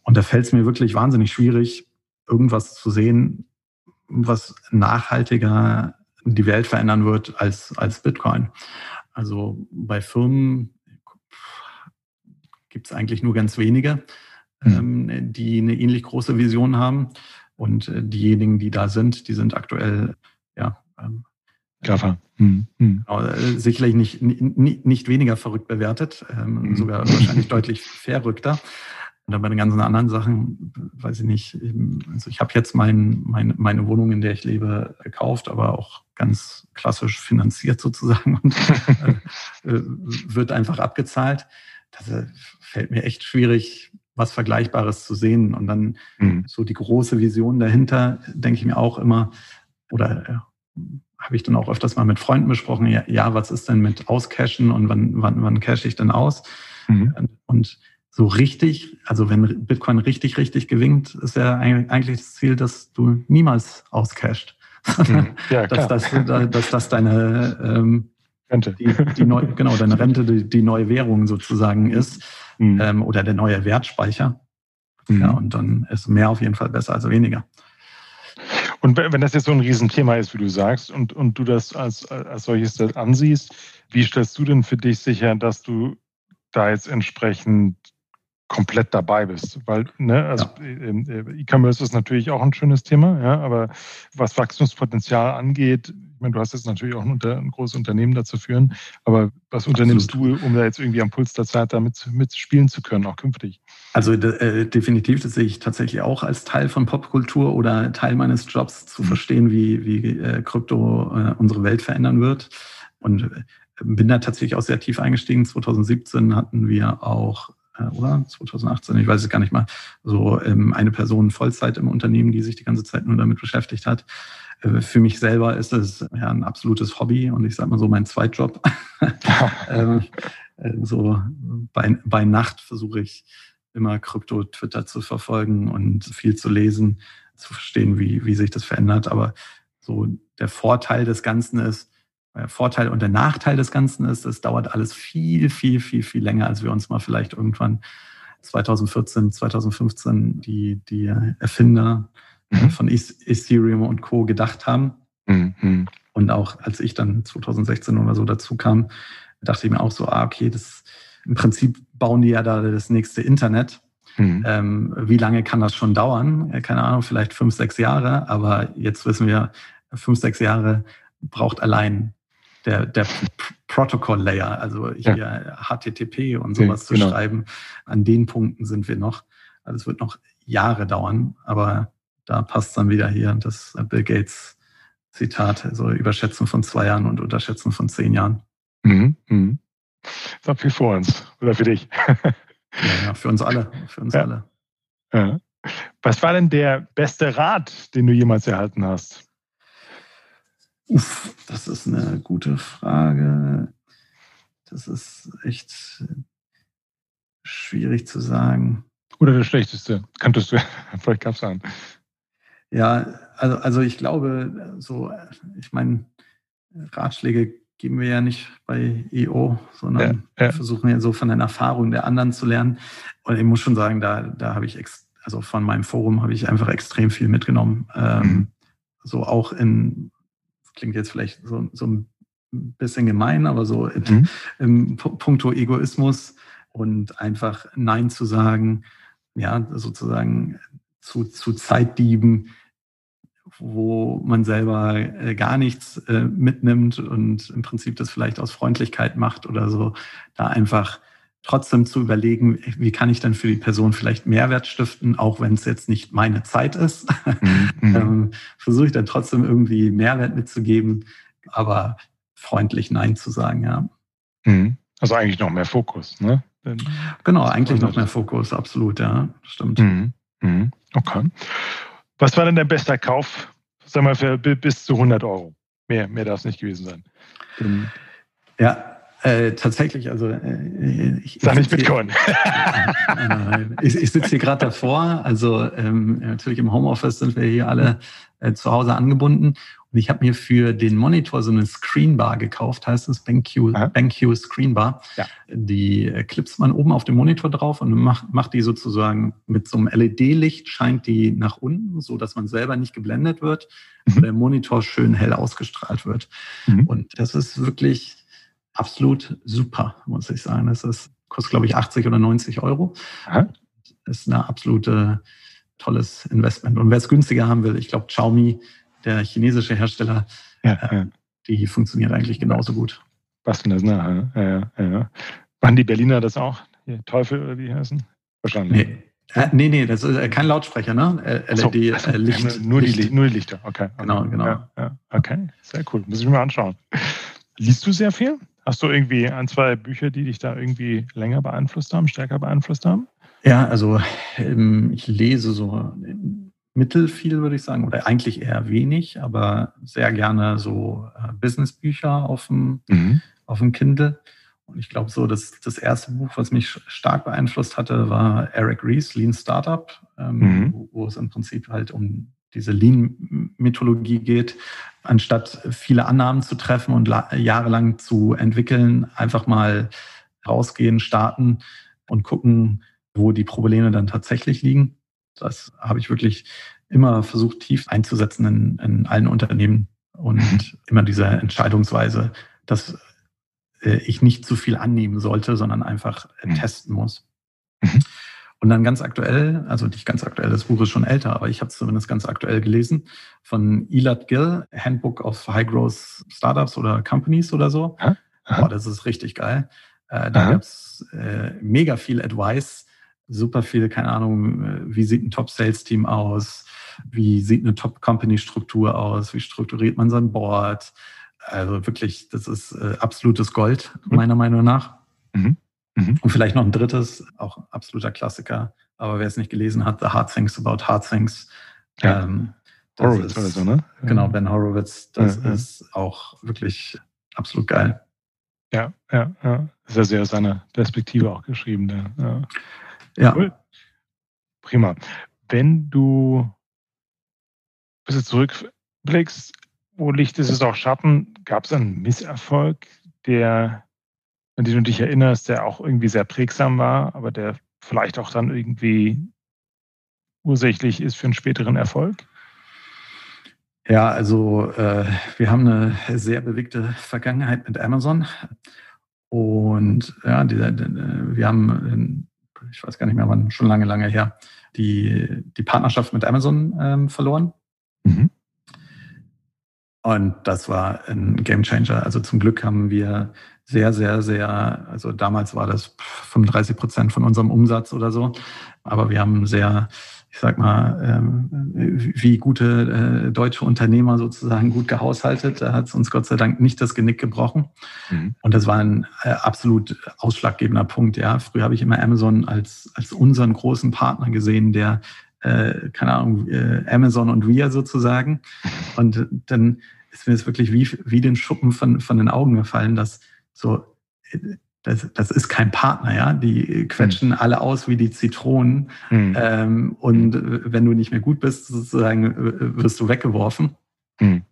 Und da fällt es mir wirklich wahnsinnig schwierig, irgendwas zu sehen, was nachhaltiger die Welt verändern wird als, als Bitcoin. Also bei Firmen gibt es eigentlich nur ganz wenige, mhm. ähm, die eine ähnlich große Vision haben. Und äh, diejenigen, die da sind, die sind aktuell ja, ähm, GAFA. Hm, hm. Genau, äh, sicherlich nicht, nicht, weniger verrückt bewertet, ähm, hm. sogar wahrscheinlich deutlich verrückter. Und bei den ganzen anderen Sachen, weiß ich nicht, also ich habe jetzt mein, mein, meine Wohnung, in der ich lebe, gekauft, aber auch ganz klassisch finanziert sozusagen und äh, äh, wird einfach abgezahlt. Das fällt mir echt schwierig, was Vergleichbares zu sehen. Und dann mhm. so die große Vision dahinter, denke ich mir auch immer, oder habe ich dann auch öfters mal mit Freunden besprochen, ja, ja was ist denn mit Auscashen und wann, wann, wann cache ich denn aus? Mhm. Und so richtig, also wenn Bitcoin richtig, richtig gewinnt, ist ja eigentlich das Ziel, dass du niemals auscasht. Mhm. Ja, dass, das, dass das deine ähm, Rente. Die, die neu, genau, deine Rente, die, die, neue Währung sozusagen ist mhm. ähm, oder der neue Wertspeicher. Mhm. Ja, und dann ist mehr auf jeden Fall besser als weniger. Und wenn das jetzt so ein Riesenthema ist, wie du sagst, und, und du das als, als solches ansiehst, wie stellst du denn für dich sicher, dass du da jetzt entsprechend komplett dabei bist. Weil, ne, also ja. Ähm, äh, E-Commerce ist natürlich auch ein schönes Thema, ja, aber was Wachstumspotenzial angeht, ich meine, du hast jetzt natürlich auch ein, ein großes Unternehmen dazu führen, aber was unternimmst Absolut. du, um da jetzt irgendwie am Puls der Zeit damit mitspielen zu können, auch künftig? Also äh, definitiv, das sehe ich tatsächlich auch als Teil von Popkultur oder Teil meines Jobs zu mhm. verstehen, wie, wie äh, Krypto äh, unsere Welt verändern wird. Und äh, bin da tatsächlich auch sehr tief eingestiegen. 2017 hatten wir auch äh, oder 2018, ich weiß es gar nicht mal, so ähm, eine Person Vollzeit im Unternehmen, die sich die ganze Zeit nur damit beschäftigt hat. Äh, für mich selber ist es ja ein absolutes Hobby und ich sage mal so mein Zweitjob. ähm, äh, so bei, bei Nacht versuche ich immer Krypto-Twitter zu verfolgen und viel zu lesen, zu verstehen, wie, wie sich das verändert. Aber so der Vorteil des Ganzen ist, Vorteil und der Nachteil des Ganzen ist, es dauert alles viel, viel, viel, viel länger, als wir uns mal vielleicht irgendwann 2014, 2015 die, die Erfinder mhm. von Ethereum und Co. gedacht haben. Mhm. Und auch als ich dann 2016 oder so dazu kam, dachte ich mir auch so, ah, okay, das im Prinzip bauen die ja da das nächste Internet. Mhm. Ähm, wie lange kann das schon dauern? Keine Ahnung, vielleicht fünf, sechs Jahre, aber jetzt wissen wir, fünf, sechs Jahre braucht allein der, der Protocol Layer, also hier ja. HTTP und sowas ja, zu genau. schreiben. An den Punkten sind wir noch. Also es wird noch Jahre dauern, aber da passt dann wieder hier das Bill Gates Zitat, also Überschätzen von zwei Jahren und Unterschätzen von zehn Jahren. Mhm. Mhm. Das ist viel vor uns oder für dich. ja, ja, für uns alle. Für uns ja. alle. Ja. Was war denn der beste Rat, den du jemals erhalten hast? Uff, das ist eine gute Frage. Das ist echt schwierig zu sagen. Oder der schlechteste, kanntest du, vielleicht gab es einen. Ja, also, also ich glaube, so, ich meine, Ratschläge geben wir ja nicht bei EO, sondern ja, ja. versuchen ja so von den Erfahrungen der anderen zu lernen. Und ich muss schon sagen, da, da habe ich, also von meinem Forum habe ich einfach extrem viel mitgenommen. Ähm, mhm. So auch in, klingt jetzt vielleicht so, so ein bisschen gemein, aber so mhm. im Punkto Egoismus und einfach Nein zu sagen, ja, sozusagen zu, zu Zeitdieben, wo man selber äh, gar nichts äh, mitnimmt und im Prinzip das vielleicht aus Freundlichkeit macht oder so, da einfach trotzdem zu überlegen, wie kann ich dann für die Person vielleicht Mehrwert stiften, auch wenn es jetzt nicht meine Zeit ist. Mhm. mhm. ähm, Versuche ich dann trotzdem irgendwie Mehrwert mitzugeben, aber freundlich Nein zu sagen, ja. Mhm. Also eigentlich noch mehr Fokus, ne? Genau, eigentlich noch mehr Fokus, absolut, ja, stimmt. Mhm. Mhm. Okay. Was war denn dein bester Kauf? Sag mal, für bis zu 100 Euro. Mehr, mehr darf es nicht gewesen sein. Ja, äh, tatsächlich, also äh, ich, Sag nicht Bitcoin. Hier, ich, ich sitze hier gerade davor. Also ähm, natürlich im Homeoffice sind wir hier alle äh, zu Hause angebunden. Und ich habe mir für den Monitor so eine Screenbar gekauft, heißt es BenQ, BenQ Screenbar. Ja. Die äh, klipst man oben auf dem Monitor drauf und macht, macht die sozusagen mit so einem LED-Licht, scheint die nach unten, so dass man selber nicht geblendet wird, mhm. und der Monitor schön hell ausgestrahlt wird. Mhm. Und das ist wirklich absolut super, muss ich sagen. Das ist, kostet, glaube ich, 80 oder 90 Euro. Aha. Das ist eine absolute tolles Investment. Und wer es günstiger haben will, ich glaube, Xiaomi, der chinesische Hersteller, ja, äh, ja. die funktioniert eigentlich genauso gut. Was denn das, ne? Ja, ja, ja. Waren die Berliner das auch? Die Teufel oder wie heißen? Wahrscheinlich. Nee. Äh, nee, nee, das ist äh, kein Lautsprecher, ne? Äh, LED, so, also, Licht. Nur, die, Licht. nur die Lichter, okay. Genau, genau. Ja, ja. Okay, sehr cool. Muss ich mir mal anschauen. Liest du sehr viel? Hast du irgendwie ein, zwei Bücher, die dich da irgendwie länger beeinflusst haben, stärker beeinflusst haben? Ja, also ähm, ich lese so mittel viel, würde ich sagen, oder eigentlich eher wenig, aber sehr gerne so äh, Businessbücher auf dem, mhm. auf dem Kindle. Und ich glaube so, dass das erste Buch, was mich stark beeinflusst hatte, war Eric Rees, Lean Startup, ähm, mhm. wo, wo, es im Prinzip halt um diese Lean-Mythologie geht, anstatt viele Annahmen zu treffen und jahrelang zu entwickeln, einfach mal rausgehen, starten und gucken, wo die Probleme dann tatsächlich liegen. Das habe ich wirklich immer versucht, tief einzusetzen in, in allen Unternehmen und mhm. immer diese Entscheidungsweise, dass äh, ich nicht zu viel annehmen sollte, sondern einfach äh, mhm. testen muss. Mhm. Und dann ganz aktuell, also nicht ganz aktuell, das Buch ist schon älter, aber ich habe es zumindest ganz aktuell gelesen, von Elad Gill, Handbook of High Growth Startups oder Companies oder so. Aha. Boah, das ist richtig geil. Äh, da gab es äh, mega viel Advice, super viel, keine Ahnung, äh, wie sieht ein Top-Sales-Team aus, wie sieht eine Top-Company-Struktur aus, wie strukturiert man sein Board. Also wirklich, das ist äh, absolutes Gold, meiner Meinung nach. Mhm. Mhm. Und vielleicht noch ein drittes, auch absoluter Klassiker, aber wer es nicht gelesen hat, The Hard Things About Hard Things. Ja. Ähm, Horowitz ist, oder so, ne? Genau, Ben Horowitz. Das ja, ist ja. auch wirklich absolut geil. Ja, ja, ja. Ist ja sehr aus seiner Perspektive auch geschrieben. Ja. ja. Cool. Prima. Wenn du ein bisschen zurückblickst, wo Licht ist, ist auch Schatten, gab es einen Misserfolg, der an den du dich erinnerst, der auch irgendwie sehr prägsam war, aber der vielleicht auch dann irgendwie ursächlich ist für einen späteren Erfolg? Ja, also äh, wir haben eine sehr bewegte Vergangenheit mit Amazon. Und ja, die, die, wir haben, ich weiß gar nicht mehr wann, schon lange, lange her, die, die Partnerschaft mit Amazon ähm, verloren. Mhm Und das war ein Game Changer. Also zum Glück haben wir sehr, sehr, sehr, also damals war das 35 Prozent von unserem Umsatz oder so. Aber wir haben sehr, ich sag mal, ähm, wie gute äh, deutsche Unternehmer sozusagen gut gehaushaltet. Da hat es uns Gott sei Dank nicht das Genick gebrochen. Mhm. Und das war ein äh, absolut ausschlaggebender Punkt. Ja, früher habe ich immer Amazon als, als unseren großen Partner gesehen, der äh, keine Ahnung, äh, Amazon und wir sozusagen. Und dann ist mir das wirklich wie, wie den Schuppen von, von den Augen gefallen, dass so, das, das ist kein Partner, ja. Die quetschen mhm. alle aus wie die Zitronen. Mhm. Ähm, und wenn du nicht mehr gut bist, sozusagen, wirst du weggeworfen. Mhm.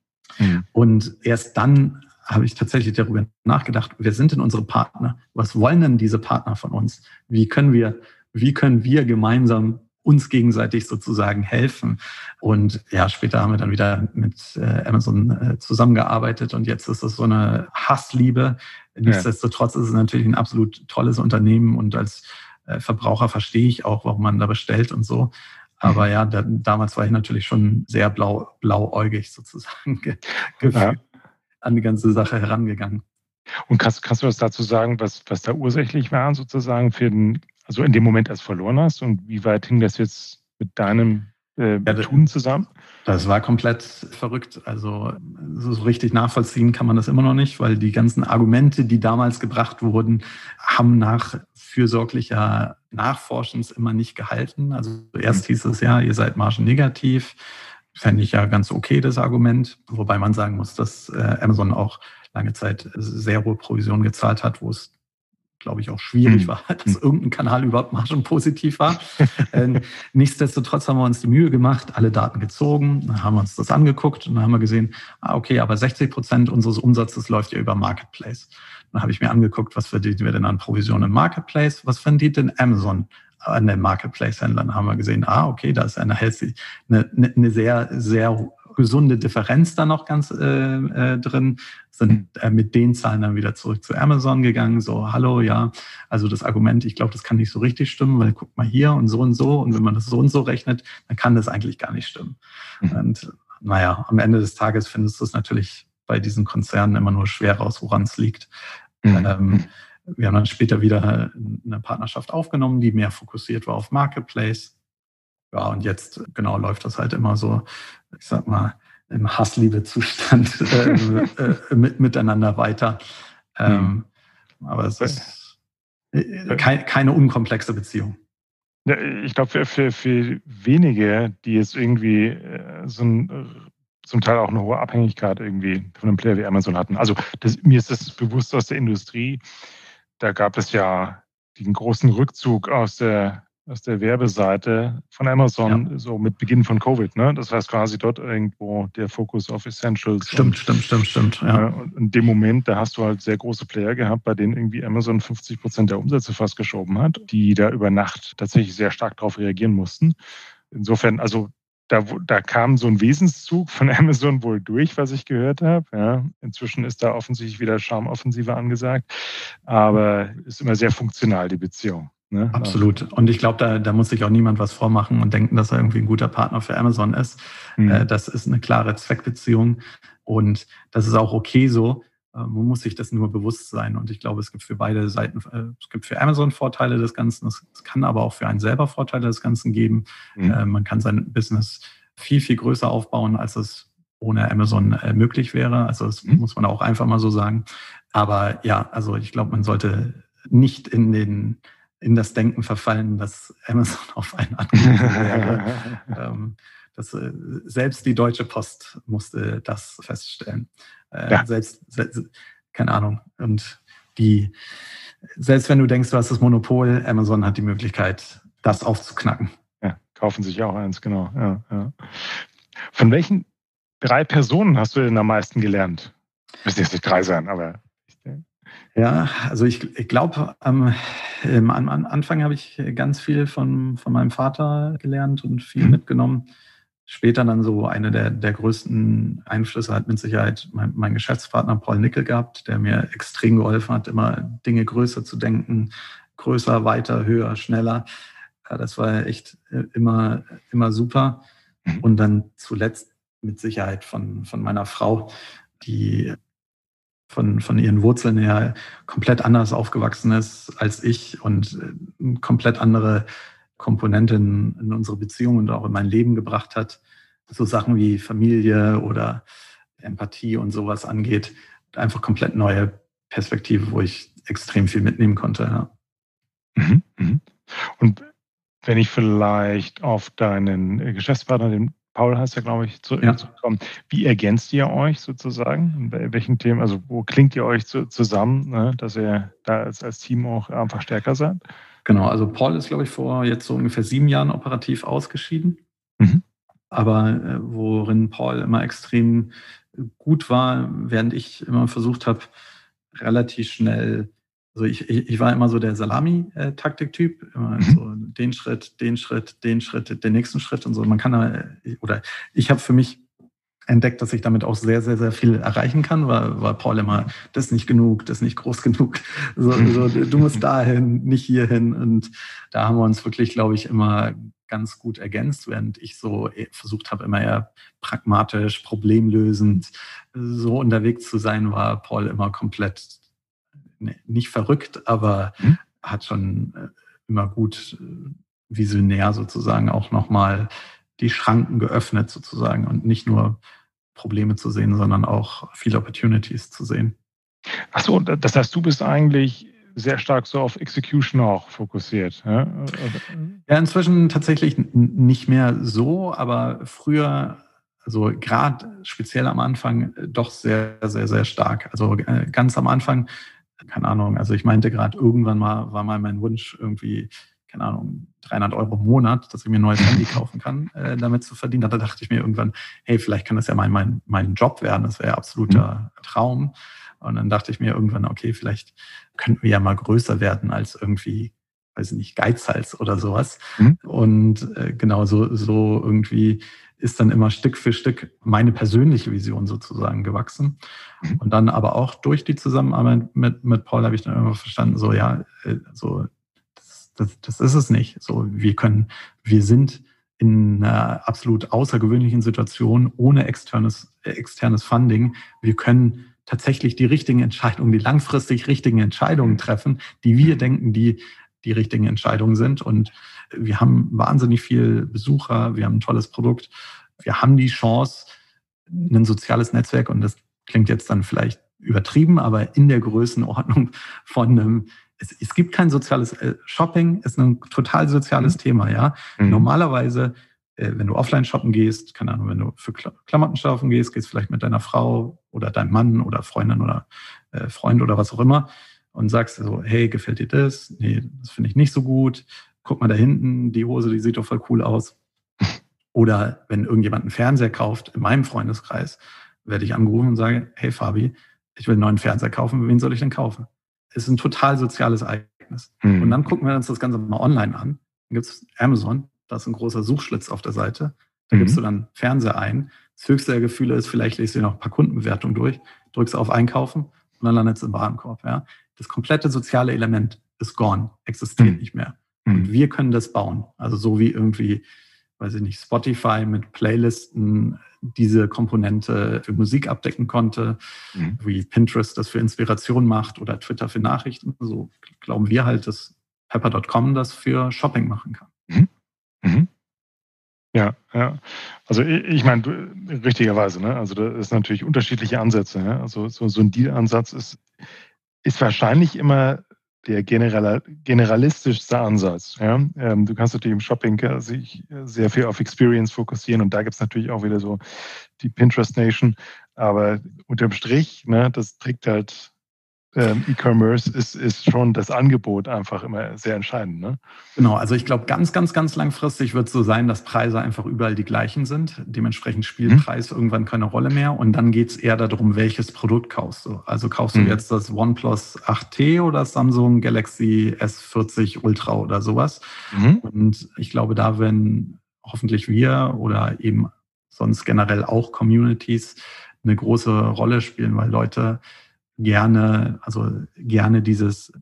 Und erst dann habe ich tatsächlich darüber nachgedacht, wer sind denn unsere Partner? Was wollen denn diese Partner von uns? Wie können wir, wie können wir gemeinsam uns gegenseitig sozusagen helfen. Und ja, später haben wir dann wieder mit äh, Amazon äh, zusammengearbeitet und jetzt ist es so eine Hassliebe. Nichtsdestotrotz ist es natürlich ein absolut tolles Unternehmen und als äh, Verbraucher verstehe ich auch, warum man da bestellt und so. Aber ja, da, damals war ich natürlich schon sehr blau, blauäugig sozusagen ge ja. an die ganze Sache herangegangen. Und kannst, kannst du was dazu sagen, was, was da ursächlich war sozusagen für den also in dem Moment erst verloren hast und wie weit hing das jetzt mit deinem äh, ja, Tun zusammen? Das war komplett verrückt. Also so richtig nachvollziehen kann man das immer noch nicht, weil die ganzen Argumente, die damals gebracht wurden, haben nach fürsorglicher Nachforschens immer nicht gehalten. Also erst mhm. hieß es ja, ihr seid margennegativ. Fände ich ja ganz okay, das Argument. Wobei man sagen muss, dass äh, Amazon auch lange Zeit sehr hohe Provision gezahlt hat, wo es glaube ich, auch schwierig mhm. war, dass mhm. irgendein Kanal überhaupt margenpositiv war. ähm, nichtsdestotrotz haben wir uns die Mühe gemacht, alle Daten gezogen, dann haben wir uns das angeguckt und dann haben wir gesehen, ah, okay, aber 60 Prozent unseres Umsatzes läuft ja über Marketplace. Dann habe ich mir angeguckt, was verdienen wir denn an Provisionen im Marketplace, was verdient denn Amazon an den Marketplace-Händlern? haben wir gesehen, ah, okay, da ist eine, eine, eine sehr, sehr gesunde Differenz da noch ganz äh, äh, drin, sind äh, mit den Zahlen dann wieder zurück zu Amazon gegangen, so, hallo, ja, also das Argument, ich glaube, das kann nicht so richtig stimmen, weil guck mal hier und so und so und wenn man das so und so rechnet, dann kann das eigentlich gar nicht stimmen. Mhm. Und naja, am Ende des Tages findest du es natürlich bei diesen Konzernen immer nur schwer raus, woran es liegt. Mhm. Ähm, wir haben dann später wieder eine Partnerschaft aufgenommen, die mehr fokussiert war auf Marketplace. Ja, und jetzt genau läuft das halt immer so, ich sag mal, im Hassliebe-Zustand äh, äh, mit, miteinander weiter. Ähm, mhm. Aber es ist äh, kein, keine unkomplexe Beziehung. Ja, ich glaube, für, für, für wenige, die jetzt irgendwie äh, so ein zum Teil auch eine hohe Abhängigkeit irgendwie von einem Player wie Amazon hatten. Also das, mir ist das bewusst aus der Industrie. Da gab es ja den großen Rückzug aus der aus der Werbeseite von Amazon, ja. so mit Beginn von Covid. Ne? Das heißt quasi dort irgendwo der Fokus auf Essentials. Stimmt, und, stimmt, stimmt, stimmt. Ja. Und in dem Moment, da hast du halt sehr große Player gehabt, bei denen irgendwie Amazon 50 Prozent der Umsätze fast geschoben hat, die da über Nacht tatsächlich sehr stark darauf reagieren mussten. Insofern, also da, da kam so ein Wesenszug von Amazon wohl durch, was ich gehört habe. Ja, inzwischen ist da offensichtlich wieder Charmoffensive angesagt, aber ist immer sehr funktional, die Beziehung. Ne? Absolut. Und ich glaube, da, da muss sich auch niemand was vormachen und denken, dass er irgendwie ein guter Partner für Amazon ist. Mhm. Das ist eine klare Zweckbeziehung und das ist auch okay so. Äh, man muss sich das nur bewusst sein. Und ich glaube, es gibt für beide Seiten, äh, es gibt für Amazon Vorteile des Ganzen, es kann aber auch für einen selber Vorteile des Ganzen geben. Mhm. Man kann sein Business viel, viel größer aufbauen, als es ohne Amazon möglich wäre. Also das mhm. muss man auch einfach mal so sagen. Aber ja, also ich glaube, man sollte nicht in den in das Denken verfallen, dass Amazon auf einen angewiesen wäre. ähm, das, äh, selbst die Deutsche Post musste das feststellen. Äh, ja. selbst, selbst, keine Ahnung. Und die, selbst wenn du denkst, du hast das Monopol, Amazon hat die Möglichkeit, das aufzuknacken. Ja, kaufen sich auch eins, genau. Ja, ja. Von welchen drei Personen hast du denn am meisten gelernt? Müssen jetzt nicht drei sein, aber ja, also ich, ich glaube, am, am, Anfang habe ich ganz viel von, von meinem Vater gelernt und viel mhm. mitgenommen. Später dann so eine der, der größten Einflüsse hat mit Sicherheit mein, mein Geschäftspartner Paul Nickel gehabt, der mir extrem geholfen hat, immer Dinge größer zu denken, größer, weiter, höher, schneller. Ja, das war echt äh, immer, immer super. Mhm. Und dann zuletzt mit Sicherheit von, von meiner Frau, die von, von ihren Wurzeln her komplett anders aufgewachsen ist als ich und äh, komplett andere Komponenten in unsere Beziehung und auch in mein Leben gebracht hat. So Sachen wie Familie oder Empathie und sowas angeht. Einfach komplett neue Perspektive, wo ich extrem viel mitnehmen konnte. Ja. Mhm, mhm. Und wenn ich vielleicht auf deinen Geschäftspartner, den Paul heißt ja, glaube ich, zurückkommen. Ja. Wie ergänzt ihr euch sozusagen? In welchen Themen, also wo klingt ihr euch zu, zusammen, ne, dass ihr da als, als Team auch einfach stärker seid? Genau, also Paul ist, glaube ich, vor jetzt so ungefähr sieben Jahren operativ ausgeschieden. Mhm. Aber äh, worin Paul immer extrem gut war, während ich immer versucht habe, relativ schnell also ich, ich, ich war immer so der Salami-Taktik-Typ, immer mhm. so den Schritt, den Schritt, den Schritt, den nächsten Schritt und so. Man kann da, oder ich habe für mich entdeckt, dass ich damit auch sehr, sehr, sehr viel erreichen kann, weil, weil Paul immer, das ist nicht genug, das ist nicht groß genug. So, so, du musst dahin, nicht hierhin. Und da haben wir uns wirklich, glaube ich, immer ganz gut ergänzt, während ich so eh, versucht habe, immer eher pragmatisch, problemlösend so unterwegs zu sein, war Paul immer komplett nicht verrückt, aber mhm. hat schon äh, immer gut äh, visionär sozusagen auch nochmal die Schranken geöffnet sozusagen und nicht nur Probleme zu sehen, sondern auch viele Opportunities zu sehen. Achso, das heißt, du bist eigentlich sehr stark so auf Execution auch fokussiert. Ja, ja inzwischen tatsächlich nicht mehr so, aber früher, also gerade speziell am Anfang, äh, doch sehr, sehr, sehr stark. Also ganz am Anfang keine Ahnung, also ich meinte gerade, irgendwann mal war mal mein Wunsch irgendwie, keine Ahnung, 300 Euro im Monat, dass ich mir ein neues Handy kaufen kann, äh, damit zu verdienen. Da dachte ich mir irgendwann, hey, vielleicht kann das ja mal mein, mein Job werden. Das wäre ja absoluter mhm. Traum. Und dann dachte ich mir irgendwann, okay, vielleicht könnten wir ja mal größer werden als irgendwie, weiß ich nicht, Geizhals oder sowas. Mhm. Und äh, genau so, so irgendwie ist dann immer Stück für Stück meine persönliche Vision sozusagen gewachsen. Mhm. Und dann aber auch durch die Zusammenarbeit mit, mit Paul habe ich dann immer verstanden, so ja, äh, so das, das, das ist es nicht. So, wir können, wir sind in einer absolut außergewöhnlichen Situation ohne externes, externes Funding. Wir können tatsächlich die richtigen Entscheidungen, die langfristig richtigen Entscheidungen mhm. treffen, die wir denken, die die richtigen Entscheidungen sind. Und wir haben wahnsinnig viel Besucher, wir haben ein tolles Produkt, wir haben die Chance, ein soziales Netzwerk, und das klingt jetzt dann vielleicht übertrieben, aber in der Größenordnung von einem es, es gibt kein soziales äh, Shopping, ist ein total soziales mhm. Thema, ja. Mhm. Normalerweise, äh, wenn du offline shoppen gehst, keine Ahnung, wenn du für Klamotten shoppen gehst, gehst vielleicht mit deiner Frau oder deinem Mann oder Freundin oder äh, Freund oder was auch immer und sagst so, hey, gefällt dir das? Nee, das finde ich nicht so gut guck mal da hinten, die Hose, die sieht doch voll cool aus. Oder wenn irgendjemand einen Fernseher kauft, in meinem Freundeskreis, werde ich angerufen und sage, hey Fabi, ich will einen neuen Fernseher kaufen, wen soll ich denn kaufen? Es ist ein total soziales Ereignis. Mhm. Und dann gucken wir uns das Ganze mal online an. Dann gibt es Amazon, da ist ein großer Suchschlitz auf der Seite. Da mhm. gibst du dann Fernseher ein. Das höchste der Gefühle ist, vielleicht lest du noch ein paar Kundenbewertungen durch, drückst auf Einkaufen und dann landet es im Warenkorb. Ja? Das komplette soziale Element ist gone, existiert mhm. nicht mehr. Und mhm. wir können das bauen. Also so wie irgendwie, weiß ich nicht, Spotify mit Playlisten diese Komponente für Musik abdecken konnte, mhm. wie Pinterest das für Inspiration macht oder Twitter für Nachrichten. So glauben wir halt, dass Pepper.com das für Shopping machen kann. Mhm. Mhm. Ja, ja. Also ich, ich meine, richtigerweise, ne? Also da ist natürlich unterschiedliche Ansätze. Ne? Also so, so ein Deal-Ansatz ist, ist wahrscheinlich immer der general, generalistischste Ansatz. Ja? Ähm, du kannst natürlich im Shopping sich sehr viel auf Experience fokussieren und da gibt es natürlich auch wieder so die Pinterest Nation. Aber unterm Strich, ne, das trägt halt ähm, E-Commerce ist, ist schon das Angebot einfach immer sehr entscheidend. Ne? Genau, also ich glaube, ganz, ganz, ganz langfristig wird es so sein, dass Preise einfach überall die gleichen sind. Dementsprechend spielt mhm. Preis irgendwann keine Rolle mehr. Und dann geht es eher darum, welches Produkt kaufst du. Also kaufst du mhm. jetzt das OnePlus 8T oder Samsung Galaxy S40 Ultra oder sowas. Mhm. Und ich glaube, da werden hoffentlich wir oder eben sonst generell auch Communities eine große Rolle spielen, weil Leute gerne, also gerne dieses,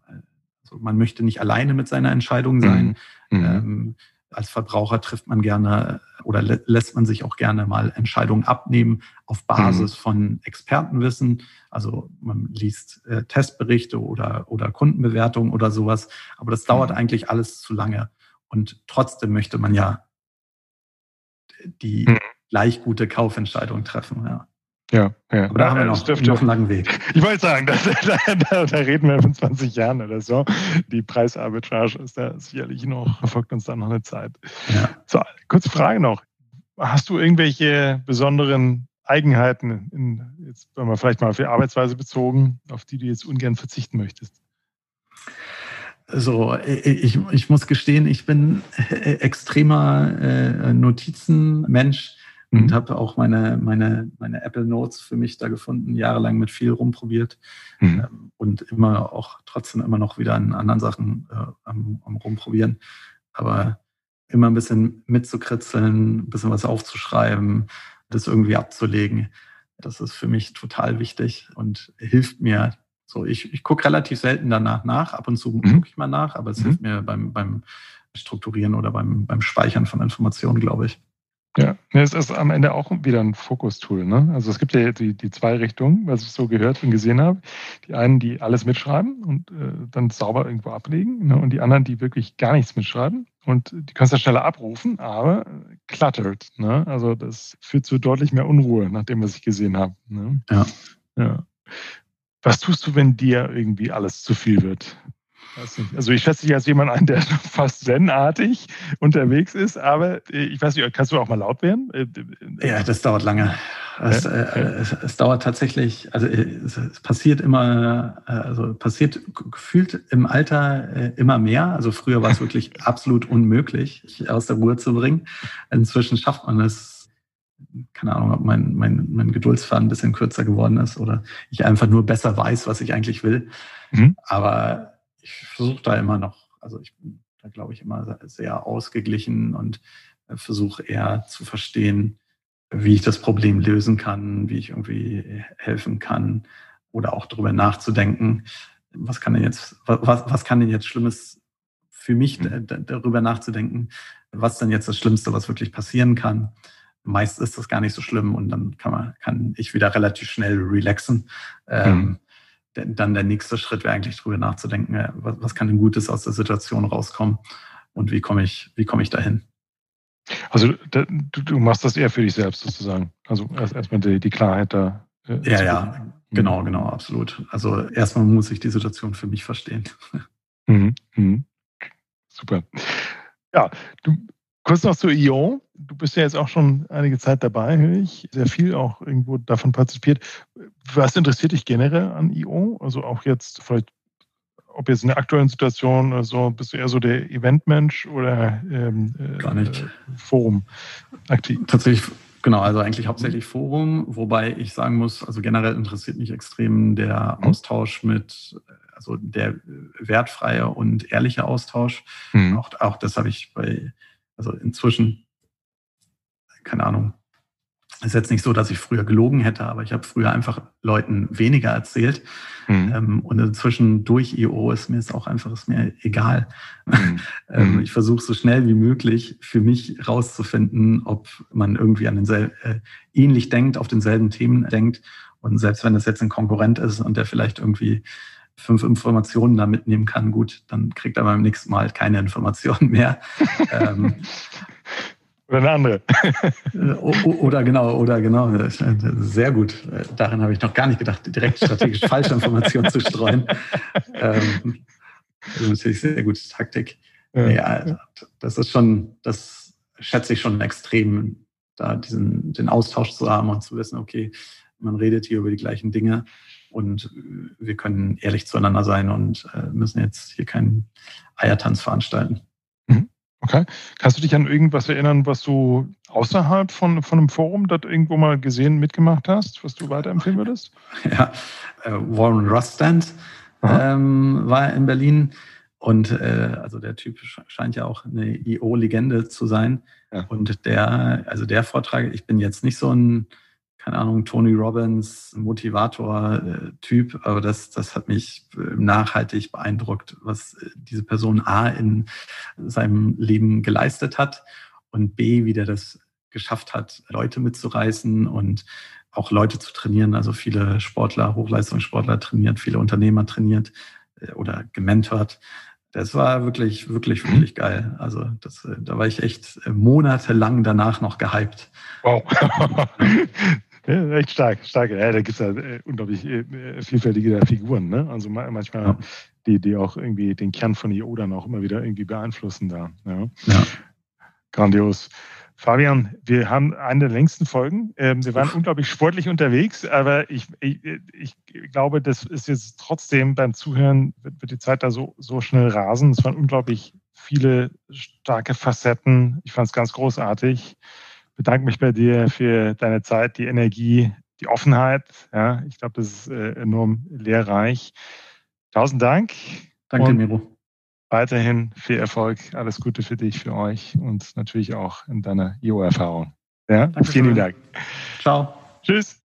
also man möchte nicht alleine mit seiner Entscheidung sein. Mhm. mhm. Ähm, als Verbraucher trifft man gerne oder lä lässt man sich auch gerne mal Entscheidungen abnehmen auf Basis mhm. von Expertenwissen. Also man liest äh, Testberichte oder, oder Kundenbewertungen oder sowas. Aber das dauert mhm. eigentlich alles zu lange. Und trotzdem möchte man ja die mhm. gleich gute Kaufentscheidung treffen. Ja. Ja, ja. Aber da haben wir noch, noch einen langen Weg. Ich wollte sagen, da, da, da, reden wir von 20 Jahren oder so. Die Preisarbitrage ist da sicherlich noch, verfolgt uns da noch eine Zeit. Ja. So, kurze Frage noch. Hast du irgendwelche besonderen Eigenheiten, in, jetzt wenn man vielleicht mal auf die Arbeitsweise bezogen, auf die du jetzt ungern verzichten möchtest? So, ich, ich muss gestehen, ich bin extremer äh, Notizenmensch mhm. und habe auch meine, meine, meine Apple Notes für mich da gefunden, jahrelang mit viel rumprobiert mhm. ähm, und immer auch trotzdem immer noch wieder an anderen Sachen äh, am, am Rumprobieren. Aber immer ein bisschen mitzukritzeln, ein bisschen was aufzuschreiben, das irgendwie abzulegen. Das ist für mich total wichtig und hilft mir. So, ich, ich gucke relativ selten danach nach. Ab und zu mhm. gucke ich mal nach, aber es mhm. hilft mir beim, beim Strukturieren oder beim, beim Speichern von Informationen, glaube ich. Ja, es ist am Ende auch wieder ein Fokus-Tool. Ne? Also es gibt ja die, die zwei Richtungen, was ich so gehört und gesehen habe. Die einen, die alles mitschreiben und äh, dann sauber irgendwo ablegen ne? und die anderen, die wirklich gar nichts mitschreiben und die kannst du schneller abrufen, aber cluttered. Ne? Also das führt zu deutlich mehr Unruhe, nach dem, was ich gesehen habe. Ne? Ja. ja. Was tust du, wenn dir irgendwie alles zu viel wird? Also ich schätze dich als jemand ein, der fast zen-artig unterwegs ist, aber äh, ich weiß nicht, kannst du auch mal laut werden? Äh, ja, das dauert lange. Es, äh, es, es dauert tatsächlich, also es, es, passiert immer, also passiert gefühlt im Alter immer mehr. Also früher war es wirklich absolut unmöglich, aus der Ruhe zu bringen. Inzwischen schafft man es keine Ahnung, ob mein, mein, mein Geduldsfaden ein bisschen kürzer geworden ist oder ich einfach nur besser weiß, was ich eigentlich will. Mhm. Aber ich versuche da immer noch, also ich bin da, glaube ich, immer sehr ausgeglichen und äh, versuche eher zu verstehen, wie ich das Problem lösen kann, wie ich irgendwie helfen kann oder auch darüber nachzudenken, was kann denn jetzt, was, was kann denn jetzt Schlimmes für mich darüber nachzudenken, was denn jetzt das Schlimmste, was wirklich passieren kann. Meist ist das gar nicht so schlimm und dann kann man, kann ich wieder relativ schnell relaxen. Ähm, mhm. Dann der nächste Schritt wäre eigentlich drüber nachzudenken, was, was kann denn Gutes aus der Situation rauskommen und wie komme ich, wie komme ich dahin? Also du, du, machst das eher für dich selbst sozusagen. Also erst erstmal die, die Klarheit da. Äh, ja, ja, mhm. genau, genau, absolut. Also erstmal muss ich die Situation für mich verstehen. Mhm. Mhm. Super. Ja, du, kurz noch zu Ion. Du bist ja jetzt auch schon einige Zeit dabei, höre ich. Sehr viel auch irgendwo davon partizipiert. Was interessiert dich generell an IO? Also auch jetzt vielleicht, ob jetzt in der aktuellen Situation oder so, bist du eher so der Eventmensch oder ähm, äh, Gar nicht. Äh, Forum aktiv? Tatsächlich, genau, also eigentlich hauptsächlich Forum, wobei ich sagen muss, also generell interessiert mich extrem der mhm. Austausch mit also der wertfreie und ehrliche Austausch. Mhm. Auch, auch das habe ich bei, also inzwischen keine Ahnung, ist jetzt nicht so, dass ich früher gelogen hätte, aber ich habe früher einfach Leuten weniger erzählt. Mhm. Ähm, und inzwischen durch IO ist mir es auch einfach ist mir egal. Mhm. ähm, mhm. ich versuche so schnell wie möglich für mich rauszufinden, ob man irgendwie an denselben, äh, ähnlich denkt, auf denselben Themen denkt. Und selbst wenn das jetzt ein Konkurrent ist und der vielleicht irgendwie fünf Informationen da mitnehmen kann, gut, dann kriegt er beim nächsten Mal halt keine Informationen mehr. ähm, oder eine andere. oder genau, oder genau. Sehr gut. Darin habe ich noch gar nicht gedacht, direkt strategisch falsche Informationen zu streuen. Ähm, also natürlich sehr gute Taktik. Ja. ja, das ist schon, das schätze ich schon extrem, da diesen, den Austausch zu haben und zu wissen, okay, man redet hier über die gleichen Dinge und wir können ehrlich zueinander sein und äh, müssen jetzt hier keinen Eiertanz veranstalten. Okay. Kannst du dich an irgendwas erinnern, was du außerhalb von, von einem Forum dort irgendwo mal gesehen, mitgemacht hast, was du weiterempfehlen würdest? Ja, äh, Warren Rustand ähm, war in Berlin und äh, also der Typ scheint ja auch eine IO-Legende zu sein. Ja. Und der, also der Vortrag, ich bin jetzt nicht so ein keine Ahnung, Tony Robbins, Motivator-Typ, aber das, das hat mich äh, nachhaltig beeindruckt, was äh, diese Person A in seinem Leben geleistet hat und B, wie der das geschafft hat, Leute mitzureißen und auch Leute zu trainieren. Also viele Sportler, Hochleistungssportler trainiert, viele Unternehmer trainiert äh, oder gementort. Das war wirklich, wirklich, wirklich geil. Also das, äh, da war ich echt äh, monatelang danach noch gehypt. Wow. Ja, echt stark, stark. Ja, da gibt es ja unglaublich vielfältige Figuren. Ne? Also manchmal ja. die, die auch irgendwie den Kern von IO dann auch immer wieder irgendwie beeinflussen da. Ja. ja. Grandios. Fabian, wir haben eine der längsten Folgen. Ähm, wir waren unglaublich sportlich unterwegs, aber ich, ich, ich, glaube, das ist jetzt trotzdem beim Zuhören, wird, wird die Zeit da so, so schnell rasen. Es waren unglaublich viele starke Facetten. Ich fand es ganz großartig. Ich bedanke mich bei dir für deine Zeit, die Energie, die Offenheit. Ja, ich glaube, das ist äh, enorm lehrreich. Tausend Dank. Danke, Miro weiterhin viel Erfolg, alles Gute für dich, für euch und natürlich auch in deiner IO-Erfahrung. Ja, vielen Dank. Ciao. Tschüss.